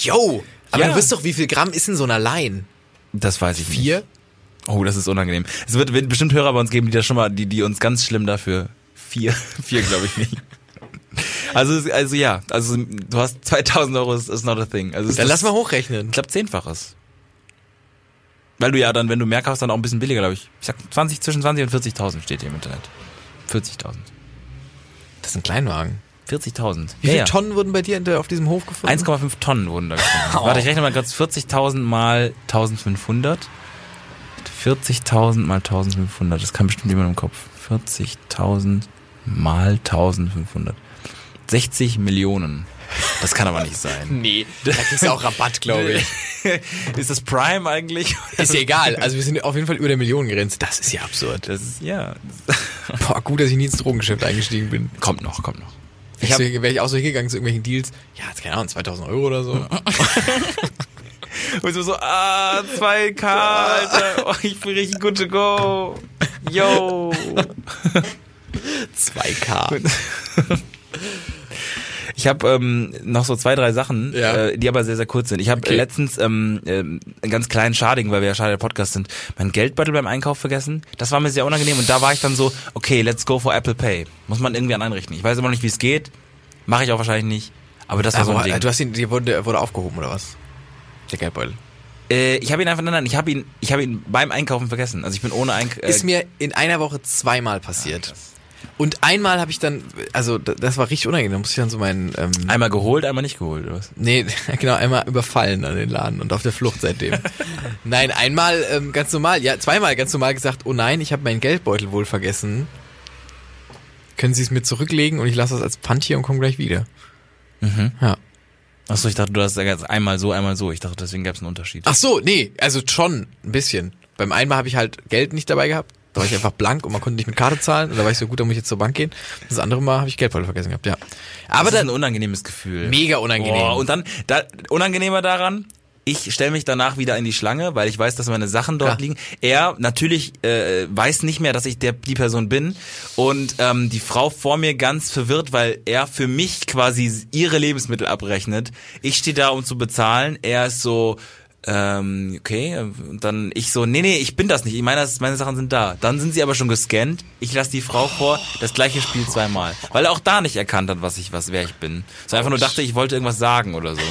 S3: yo, aber
S2: Ja.
S3: du wisst doch, wie viel Gramm ist in so einer Line?
S2: das weiß ich
S3: Vier?
S2: nicht. Oh, das ist unangenehm. Es wird, wird bestimmt Hörer bei uns geben, die das schon mal, die, die uns ganz schlimm dafür. Vier, vier glaube ich nicht. Also, also ja, also du hast 2000 Euro, ist, ist not a thing. Also
S3: Dann
S2: ist-
S3: lass mal hochrechnen.
S2: Ich glaube zehnfaches. Weil du ja dann, wenn du mehr kaufst, dann auch ein bisschen billiger, glaube ich. Ich sag 20, zwischen 20 und 40.000 steht hier im Internet. 40.000.
S3: Das sind Kleinwagen.
S2: 40.000.
S3: Wie viele Tonnen wurden bei dir auf diesem Hof gefunden?
S2: 1,5 Tonnen wurden da gefunden.
S3: Oh.
S2: Warte, ich rechne mal kurz 40.000 mal 1.500. 40.000 mal 1.500. Das kann bestimmt jemand im Kopf. 40.000 mal 1.500. 60 Millionen. Das kann aber nicht sein.
S3: Nee, da kriegst du auch Rabatt, glaube ich.
S2: Ist das Prime eigentlich?
S3: Ist ja egal. Also wir sind auf jeden Fall über der Millionengrenze. Das ist ja absurd.
S2: Das ist, ja.
S3: Boah, gut, dass ich nie ins Drogengeschäft eingestiegen bin.
S2: Kommt noch, kommt noch.
S3: Ich
S2: hab-
S3: wäre ich auch so hingegangen zu irgendwelchen Deals. Ja, jetzt keine Ahnung, 2000 Euro oder so.
S2: Und so, so, ah, 2K, Alter. Oh, ich bin richtig good to go. Yo.
S3: 2K.
S2: Ich habe ähm, noch so zwei, drei Sachen,
S3: Ja.
S2: äh, die aber sehr, sehr kurz sind. Ich habe
S3: Okay.
S2: letztens ähm, ähm, einen ganz kleinen Schadigen, weil wir ja Schade Podcast sind, meinen Geldbeutel beim Einkauf vergessen. Das war mir sehr unangenehm und da war ich dann so, okay, let's go for Apple Pay. Muss man irgendwie an einrichten. Ich weiß immer noch nicht, wie es geht. Mache ich auch wahrscheinlich nicht. Aber das war so ein
S3: Aber,
S2: Ding.
S3: du hast ihn, die wurde, der wurde aufgehoben oder was? Der Geldbeutel.
S2: Äh, ich habe ihn einfach, nein, nein, ich habe ihn, ich habe ihn beim Einkaufen vergessen. Also ich bin ohne Eink äh,
S3: Ist mir in einer Woche zweimal passiert. Und einmal habe ich dann, also das war richtig unangenehm, da musste ich dann so meinen, ähm,
S2: einmal geholt, einmal nicht geholt, oder was?
S3: nee, genau, einmal überfallen an den Laden und auf der Flucht seitdem. nein, einmal ähm, ganz normal, ja, zweimal ganz normal gesagt, oh nein, ich habe meinen Geldbeutel wohl vergessen. Können Sie es mir zurücklegen und ich lasse das als Pfand hier und komme gleich wieder.
S2: Mhm.
S3: Ja.
S2: Achso, ich dachte, du hast jetzt einmal so, einmal so. Ich dachte, deswegen gab es einen Unterschied.
S3: Ach so, nee, also schon ein bisschen. Beim einmal habe ich halt Geld nicht dabei gehabt. Da war ich einfach blank und man konnte nicht mit Karte zahlen. Und da war ich so gut, da muss ich jetzt zur Bank gehen. Das andere Mal habe ich Geldbeutel vergessen gehabt, ja. Aber
S2: das ist
S3: dann
S2: ein unangenehmes Gefühl.
S3: mega unangenehm.
S2: Boah, und dann, da, unangenehmer daran, ich stelle mich danach wieder in die Schlange, weil ich weiß, dass meine Sachen dort
S3: Ja.
S2: liegen. Er natürlich äh, weiß nicht mehr, dass ich der, die Person bin. Und ähm, die Frau vor mir ganz verwirrt, weil er für mich quasi ihre Lebensmittel abrechnet. Ich stehe da, um zu bezahlen. Er ist so, ähm, okay, und dann ich so, nee, nee, ich bin das nicht, ich meine, das, meine Sachen sind da. Dann sind sie aber schon gescannt, ich lasse die Frau vor, das gleiche Spiel zweimal. Weil er auch da nicht erkannt hat, was ich, was, wer ich bin. So einfach nur dachte, ich wollte irgendwas sagen oder so.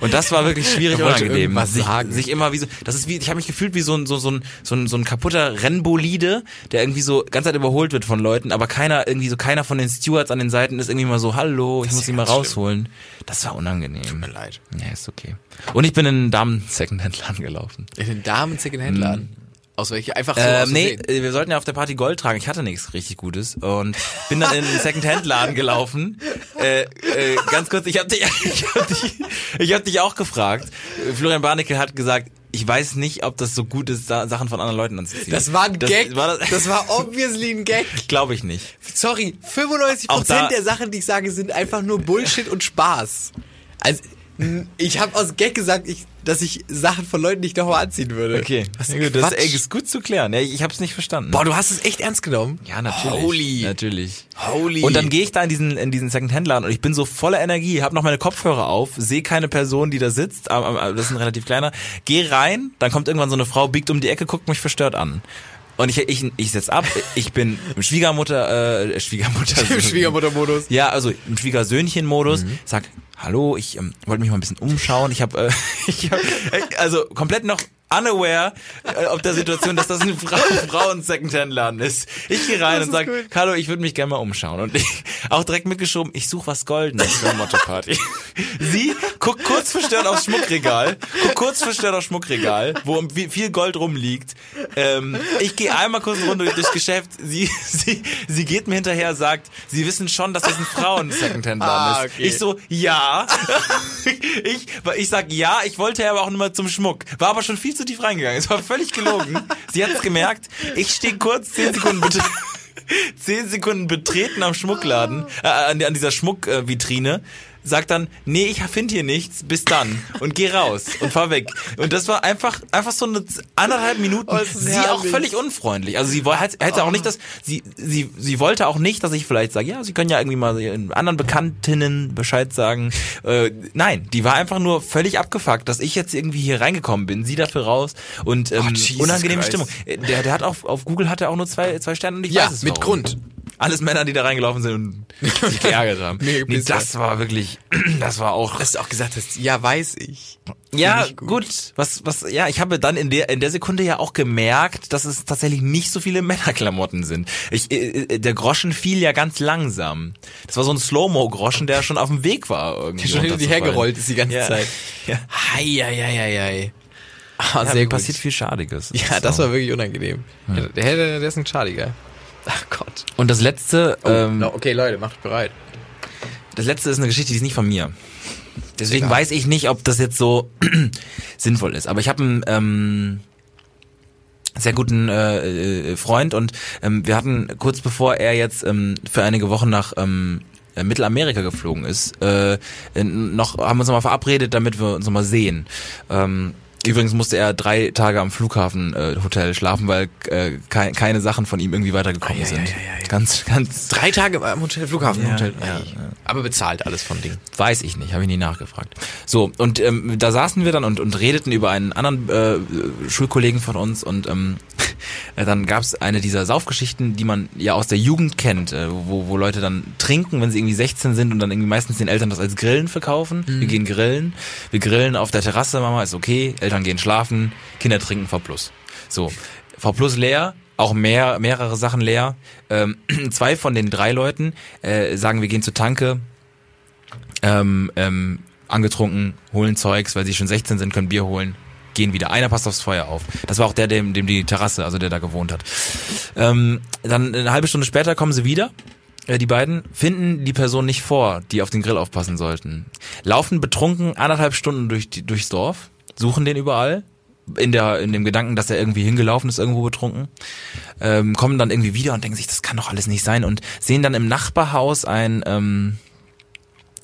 S2: Und das war wirklich schwierig
S3: Er wollte
S2: unangenehm. Sich, sich immer wie so, das ist wie, ich habe mich gefühlt wie so ein, so, so ein, so ein, so ein kaputter Rennbolide, der irgendwie so ganz Zeit überholt wird von Leuten, aber keiner, irgendwie so keiner von den Stewards an den Seiten ist irgendwie mal so, hallo, ich muss
S3: ist
S2: ihn
S3: ja
S2: mal rausholen. Das war unangenehm.
S3: Tut mir leid.
S2: Ja, ist okay. Und ich bin in einen Damen-Secondhand-Laden gelaufen.
S3: In den Damen Secondhand Laden. Aus welcher einfach so
S2: Ähm, nee, wir sollten ja auf der Party Gold tragen. Ich hatte nichts richtig Gutes und bin dann in einen Secondhand-Laden gelaufen. Äh, äh, ganz kurz, ich habe dich, ich hab dich, ich hab dich auch gefragt. Florian Barnickel hat gesagt, ich weiß nicht, ob das so gut ist, Sa- Sachen von anderen Leuten anzuziehen.
S3: Das war ein Gag.
S2: War das,
S3: das war obviously ein Gag.
S2: Glaube ich nicht.
S3: Sorry, 95%
S2: Auch da-
S3: der Sachen, die ich sage, sind einfach nur Bullshit und Spaß. Also, ich habe aus Gag gesagt, ich, dass ich Sachen von Leuten nicht nochmal anziehen würde.
S2: Okay,
S3: Was
S2: ja,
S3: ein
S2: gut, das ist gut zu klären. Ja, ich habe es nicht verstanden.
S3: Boah, du hast es echt ernst genommen.
S2: Ja, natürlich.
S3: Holy.
S2: Natürlich.
S3: Holy.
S2: Und dann gehe ich da in diesen, in diesen Second-Hand-Laden und ich bin so voller Energie, habe noch meine Kopfhörer auf, sehe keine Person, die da sitzt, das ist ein relativ kleiner, gehe rein, dann kommt irgendwann so eine Frau, biegt um die Ecke, guckt mich verstört an. Und ich, ich, ich setz ab, ich bin Schwiegermutter, äh, Schwiegermutter.
S3: Im Schwiegermuttermodus.
S2: Ja, also im Schwiegersöhnchen-Modus.
S3: Mhm.
S2: Sag, hallo, ich ähm, wollte mich mal ein bisschen umschauen. Ich habe, äh, ich hab, äh, also komplett noch unaware äh, ob der Situation, dass das ein Frau Frauen Secondhand-Laden ist. Ich gehe rein und
S3: ist
S2: sag,
S3: gut.
S2: hallo, ich würde mich gerne mal umschauen. Und ich auch direkt mitgeschoben, ich suche was Goldenes für eine Motto-Party. Sie guckt kurz verstört aufs Schmuckregal, guckt kurz verstört aufs Schmuckregal, wo viel Gold rumliegt. Ähm, ich gehe einmal kurz eine Runde durchs Geschäft. Sie, sie, sie geht mir hinterher, sagt, sie wissen schon, dass das ein Frauen-Secondhand-Laden
S3: Ah,
S2: ist.
S3: okay.
S2: Ich so, ja. ich, ich sag ja, ich wollte aber auch nur mal zum Schmuck. War aber schon viel zu tief reingegangen. Es war völlig gelogen. Sie hat es gemerkt. Ich stehe kurz zehn Sekunden bitte. Zehn Sekunden betreten am Schmuckladen, äh, an, an dieser Schmuckvitrine, sagt dann, nee, ich finde hier nichts, bis dann und geh raus und fahr weg. Und das war einfach einfach so eine anderthalb Minuten.
S3: Oh,
S2: sie auch
S3: herrlich.
S2: völlig unfreundlich. Also sie hätte hätte auch nicht das, sie sie sie wollte auch nicht, dass ich vielleicht sage, ja, sie können ja irgendwie mal ihren anderen Bekanntinnen Bescheid sagen. Äh, nein, die war einfach nur völlig abgefuckt, dass ich jetzt irgendwie hier reingekommen bin, sie dafür raus und ähm,
S3: Oh,
S2: unangenehme
S3: Christ.
S2: Stimmung. Äh, Der der hat auf auf Google hat er auch nur zwei zwei Sterne und ich
S3: Ja,
S2: weiß es
S3: mit
S2: warum.
S3: Grund.
S2: Alles Männer, die da reingelaufen sind und sich geärgert haben. Nee,
S3: pisst,
S2: das war wirklich, das war auch.
S3: Dass du auch gesagt hast, ja, weiß ich.
S2: ja,
S3: ich
S2: gut. Was, was, ja, ich habe dann in der, in der Sekunde ja auch gemerkt, dass es tatsächlich nicht so viele Männerklamotten sind. Ich, äh, äh, der Groschen fiel ja ganz langsam. Das war so ein Slow-Mo-Groschen, der schon auf dem Weg war irgendwie.
S3: Schon hinter die hergerollt ist die ganze
S2: Ja.
S3: Zeit.
S2: Ja.
S3: Hei, hei, hei, hei. Ah,
S2: Ja,
S3: sehr gut.
S2: passiert viel Schadiges.
S3: Ja, das war wirklich unangenehm. Der, der, der ist ein Schadiger. Ach Gott.
S2: Und das letzte, ähm,
S3: No, okay, Leute, macht bereit.
S2: Das letzte ist eine Geschichte, die ist nicht von mir. Deswegen
S3: Egal.
S2: weiß ich nicht, ob das jetzt so sinnvoll ist. Aber ich habe einen ähm, sehr guten äh, äh, Freund und ähm, wir hatten kurz bevor er jetzt ähm, für einige Wochen nach ähm, äh, Mittelamerika geflogen ist, äh, noch haben wir uns noch mal verabredet, damit wir uns noch mal sehen. Ähm, Übrigens musste er drei Tage am Flughafen äh, Hotel schlafen, weil äh, kei keine Sachen von ihm irgendwie weitergekommen
S3: Ei, ei,
S2: sind.
S3: ei, ei.
S2: Ganz, ganz
S3: Drei Tage am Hotel, Flughafen
S2: Ja,
S3: Hotel.
S2: ja.
S3: Aber bezahlt alles von Ding.
S2: Weiß ich nicht, habe ich nie nachgefragt. So, und ähm, da saßen wir dann und, und redeten über einen anderen äh, Schulkollegen von uns und ähm, äh, dann gab's eine dieser Saufgeschichten, die man ja aus der Jugend kennt, äh, wo, wo Leute dann trinken, wenn sie irgendwie 16 sind und dann irgendwie meistens den Eltern das als Grillen verkaufen. Wir gehen grillen, wir grillen auf der Terrasse, Mama ist okay, Eltern gehen schlafen, Kinder trinken V Plus. So, V Plus leer, auch mehr, mehrere Sachen leer. Ähm, zwei von den drei Leuten äh, sagen, wir gehen zur Tanke, ähm, ähm, angetrunken, holen Zeugs, weil sie schon 16 sind, können Bier holen, gehen wieder. Einer passt aufs Feuer auf. Das war auch der, dem, dem die Terrasse, also der da gewohnt hat. Ähm, dann eine halbe Stunde später kommen sie wieder. äh, Die beiden finden die Person nicht vor, die auf den Grill aufpassen sollten. Laufen betrunken anderthalb Stunden durch die, durchs Dorf, suchen den überall, in der in dem Gedanken, dass er irgendwie hingelaufen ist, irgendwo betrunken, ähm, kommen dann irgendwie wieder und denken sich, das kann doch alles nicht sein und sehen dann im Nachbarhaus ein ähm,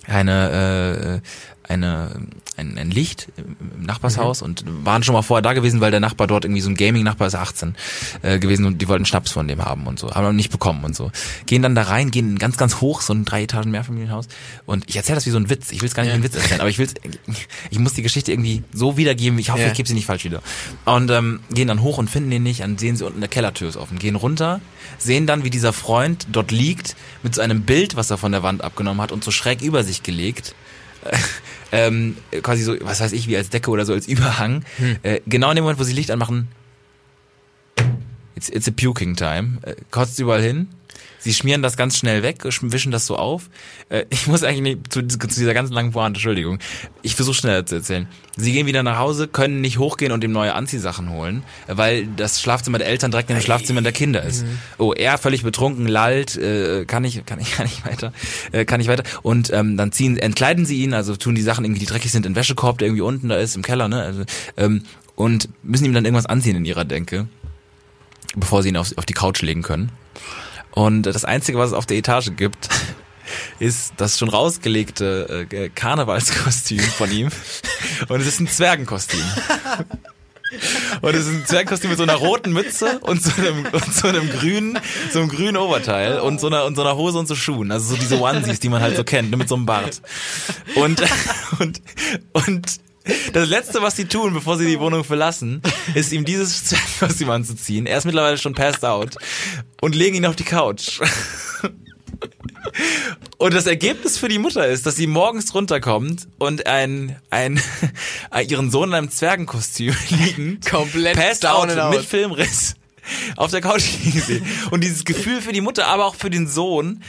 S2: eine äh, eine ein, ein Licht im, Nachbarshaus und waren schon mal vorher da gewesen, weil der Nachbar dort irgendwie so ein Gaming-Nachbar ist 18 äh, gewesen und die wollten Schnaps von dem haben und so, haben aber nicht bekommen und so. Gehen dann da rein, gehen ganz, ganz hoch, so ein drei Etagen Mehrfamilienhaus und ich erzähle das wie so ein Witz. Ich will es gar nicht wie ein Witz erzählen, aber ich will's, ich muss die Geschichte irgendwie so wiedergeben. Ich hoffe,
S3: Ja.
S2: ich gebe sie nicht falsch wieder. Und ähm, gehen dann hoch und finden den nicht, dann sehen sie unten eine Kellertür ist offen, gehen runter, sehen dann, wie dieser Freund dort liegt mit so einem Bild, was er von der Wand abgenommen hat und so schräg über sich gelegt. Ähm, quasi so, was weiß ich, wie als Decke oder so als Überhang. Äh, genau in dem Moment, wo sie Licht anmachen, it's, it's a puking time, äh, kotzt überall hin. Sie schmieren das ganz schnell weg, sch- wischen das so auf. Äh, ich muss eigentlich nicht, zu, zu dieser ganzen langen Pointe, Entschuldigung. Ich versuche schneller zu erzählen. Sie gehen wieder nach Hause, können nicht hochgehen und ihm neue Anziehsachen holen, weil das Schlafzimmer der Eltern direkt in dem Schlafzimmer der Kinder ist. Oh, er völlig betrunken, lallt, äh, kann ich, kann ich, kann ich weiter, äh, kann ich weiter. Und ähm, dann ziehen, entkleiden sie ihn, also tun die Sachen irgendwie, die dreckig sind, in den Wäschekorb, der irgendwie unten da ist, im Keller, ne? Also, ähm, und müssen ihm dann irgendwas anziehen in ihrer Denke, bevor sie ihn auf, auf die Couch legen können. Und das Einzige, was es auf der Etage gibt, ist das schon rausgelegte äh, Karnevalskostüm von ihm. Und es ist ein Zwergenkostüm. Und es ist ein Zwergenkostüm mit so einer roten Mütze und so einem, und so einem grünen, so einem grünen Oberteil und so einer, und so einer Hose und so Schuhen. Also so diese Onesies, die man halt so kennt, mit so einem Bart. Und, und, und das Letzte, was sie tun, bevor sie die Wohnung verlassen, ist ihm dieses Zwergenkostüm anzuziehen. Er ist mittlerweile schon passed out und legen ihn auf die Couch. Und das Ergebnis für die Mutter ist, dass sie morgens runterkommt und ein, ein, ihren Sohn in einem Zwergenkostüm liegen,
S3: Komplett
S2: passed
S3: down
S2: out
S3: out.
S2: mit Filmriss auf der Couch liegen sehen. Und dieses Gefühl für die Mutter, aber auch für den Sohn,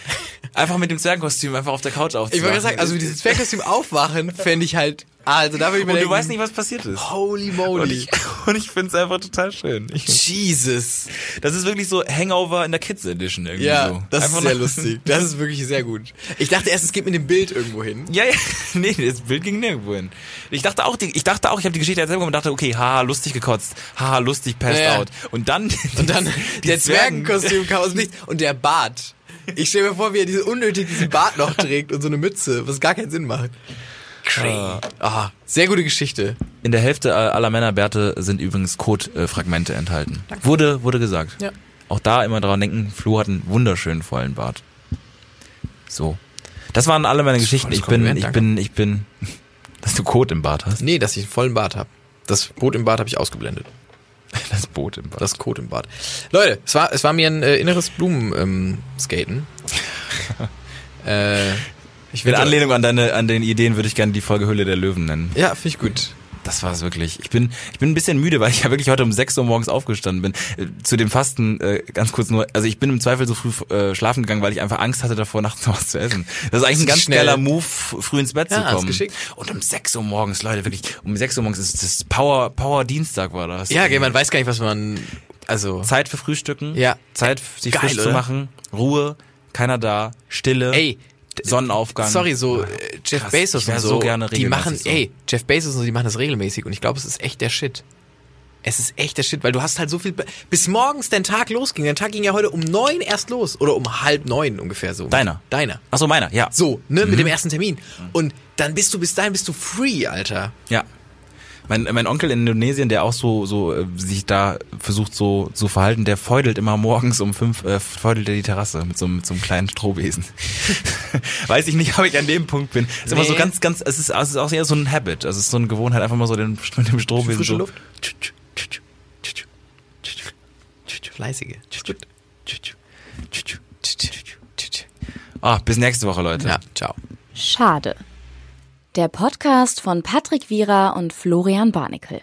S2: einfach mit dem Zwergenkostüm einfach auf der Couch aufzuwachen.
S3: Ich wollte gerade sagen, also dieses Zwergkostüm aufwachen, fände ich halt, also da würde ich mir
S2: und du
S3: denken,
S2: weißt nicht, was passiert ist.
S3: holy
S2: Und
S3: moly.
S2: ich, und ich finde es einfach total schön. Ich,
S3: Jesus.
S2: das ist wirklich so Hangover in der Kids Edition irgendwie
S3: Ja,
S2: so.
S3: das
S2: Einfach
S3: ist sehr lustig. Das ist wirklich sehr gut. Ich dachte erst, es geht mit dem Bild irgendwo hin.
S2: Ja, ja, nee, das Bild ging nirgendwo hin. Ich dachte auch, die, ich dachte auch, ich habe die Geschichte erzählt und dachte, okay, haha, lustig gekotzt, haha, lustig passed
S3: Ja, ja.
S2: out. Und dann,
S3: Und dann
S2: die
S3: der
S2: Zwergen-
S3: Zwergenkostüm kam aus Nichts. Und der Bart. Ich stelle mir vor, wie er diese unnötig diesen Bart noch trägt und so eine Mütze, was gar keinen Sinn macht. Crazy. Ah, sehr gute Geschichte.
S2: In der Hälfte aller Männerbärte sind übrigens Kotfragmente enthalten. Wurde, wurde gesagt.
S3: Ja.
S2: Auch da immer dran denken, Flo hat einen wunderschönen vollen Bart. So. Das waren alle meine Geschichten. Ich bin, ich
S3: danke.
S2: bin, ich bin, dass du Kot im Bart hast.
S3: Nee, dass ich einen vollen Bart habe. Das Boot im Bart habe ich ausgeblendet.
S2: Das Boot im Bart.
S3: Das Kot im Bart. Leute, es war, es war mir ein äh, inneres Blumenskaten. Ähm, Skaten. äh, ich
S2: In
S3: will
S2: Anlehnung an deine, an den Ideen würde ich gerne die Folge Hülle der Löwen nennen.
S3: Ja, finde ich gut.
S2: Das war es wirklich. Ich bin, ich bin ein bisschen müde, weil ich ja wirklich heute um 6 Uhr morgens aufgestanden bin. Äh, Zu dem Fasten äh, ganz kurz nur, also ich bin im Zweifel so früh äh, schlafen gegangen, weil ich einfach Angst hatte davor, nachts noch was zu essen. Das ist eigentlich ein ganz
S3: Schnell.
S2: geiler Move, früh ins Bett
S3: Ja,
S2: zu
S3: ist
S2: kommen.
S3: geschickt.
S2: Und um 6 Uhr morgens, Leute, wirklich, um 6 Uhr morgens ist das Power, Power Dienstag war das.
S3: Ja, gell, man weiß gar nicht, was man, also,
S2: Zeit für Frühstücken.
S3: Ja.
S2: Zeit, sich
S3: Geil,
S2: frisch zu
S3: oder?
S2: machen. Ruhe, keiner da, Stille.
S3: ey,
S2: Sonnenaufgang.
S3: sorry, so äh, Jeff
S2: Krass,
S3: Bezos und so,
S2: so gerne
S3: die machen,
S2: so.
S3: ey, Jeff Bezos und so, die machen das regelmäßig und ich glaube, es ist echt der Shit. Es ist echt der Shit, weil du hast halt so viel, bis morgens dein Tag losging. Dein Tag ging ja heute um neun erst los oder um halb neun ungefähr so.
S2: Deiner.
S3: Deiner.
S2: Ach so, meiner, ja.
S3: So, ne,
S2: Mhm.
S3: mit dem ersten Termin. Und dann bist du bis dahin bist du free, Alter.
S2: Ja. Mein, mein Onkel in Indonesien, der auch so, so äh, sich da versucht so zu verhalten, der feudelt immer morgens um fünf, äh, feudelt er die Terrasse mit so, einem- mit so einem kleinen Strohbesen. Weiß ich nicht, ob ich an dem Punkt bin. Ist immer so
S3: Nee.
S2: ganz, ganz, es ist, es ist auch eher so ein Habit. Also es ist so eine Gewohnheit, einfach mal so den, mit dem Strohbesen
S3: Frische
S2: so.
S3: Luft. Fleißige.
S2: Ah, bis nächste Woche, Leute.
S3: Ja, ciao.
S1: Schade. Der Podcast von Patrick Wierer und Florian Barnikel.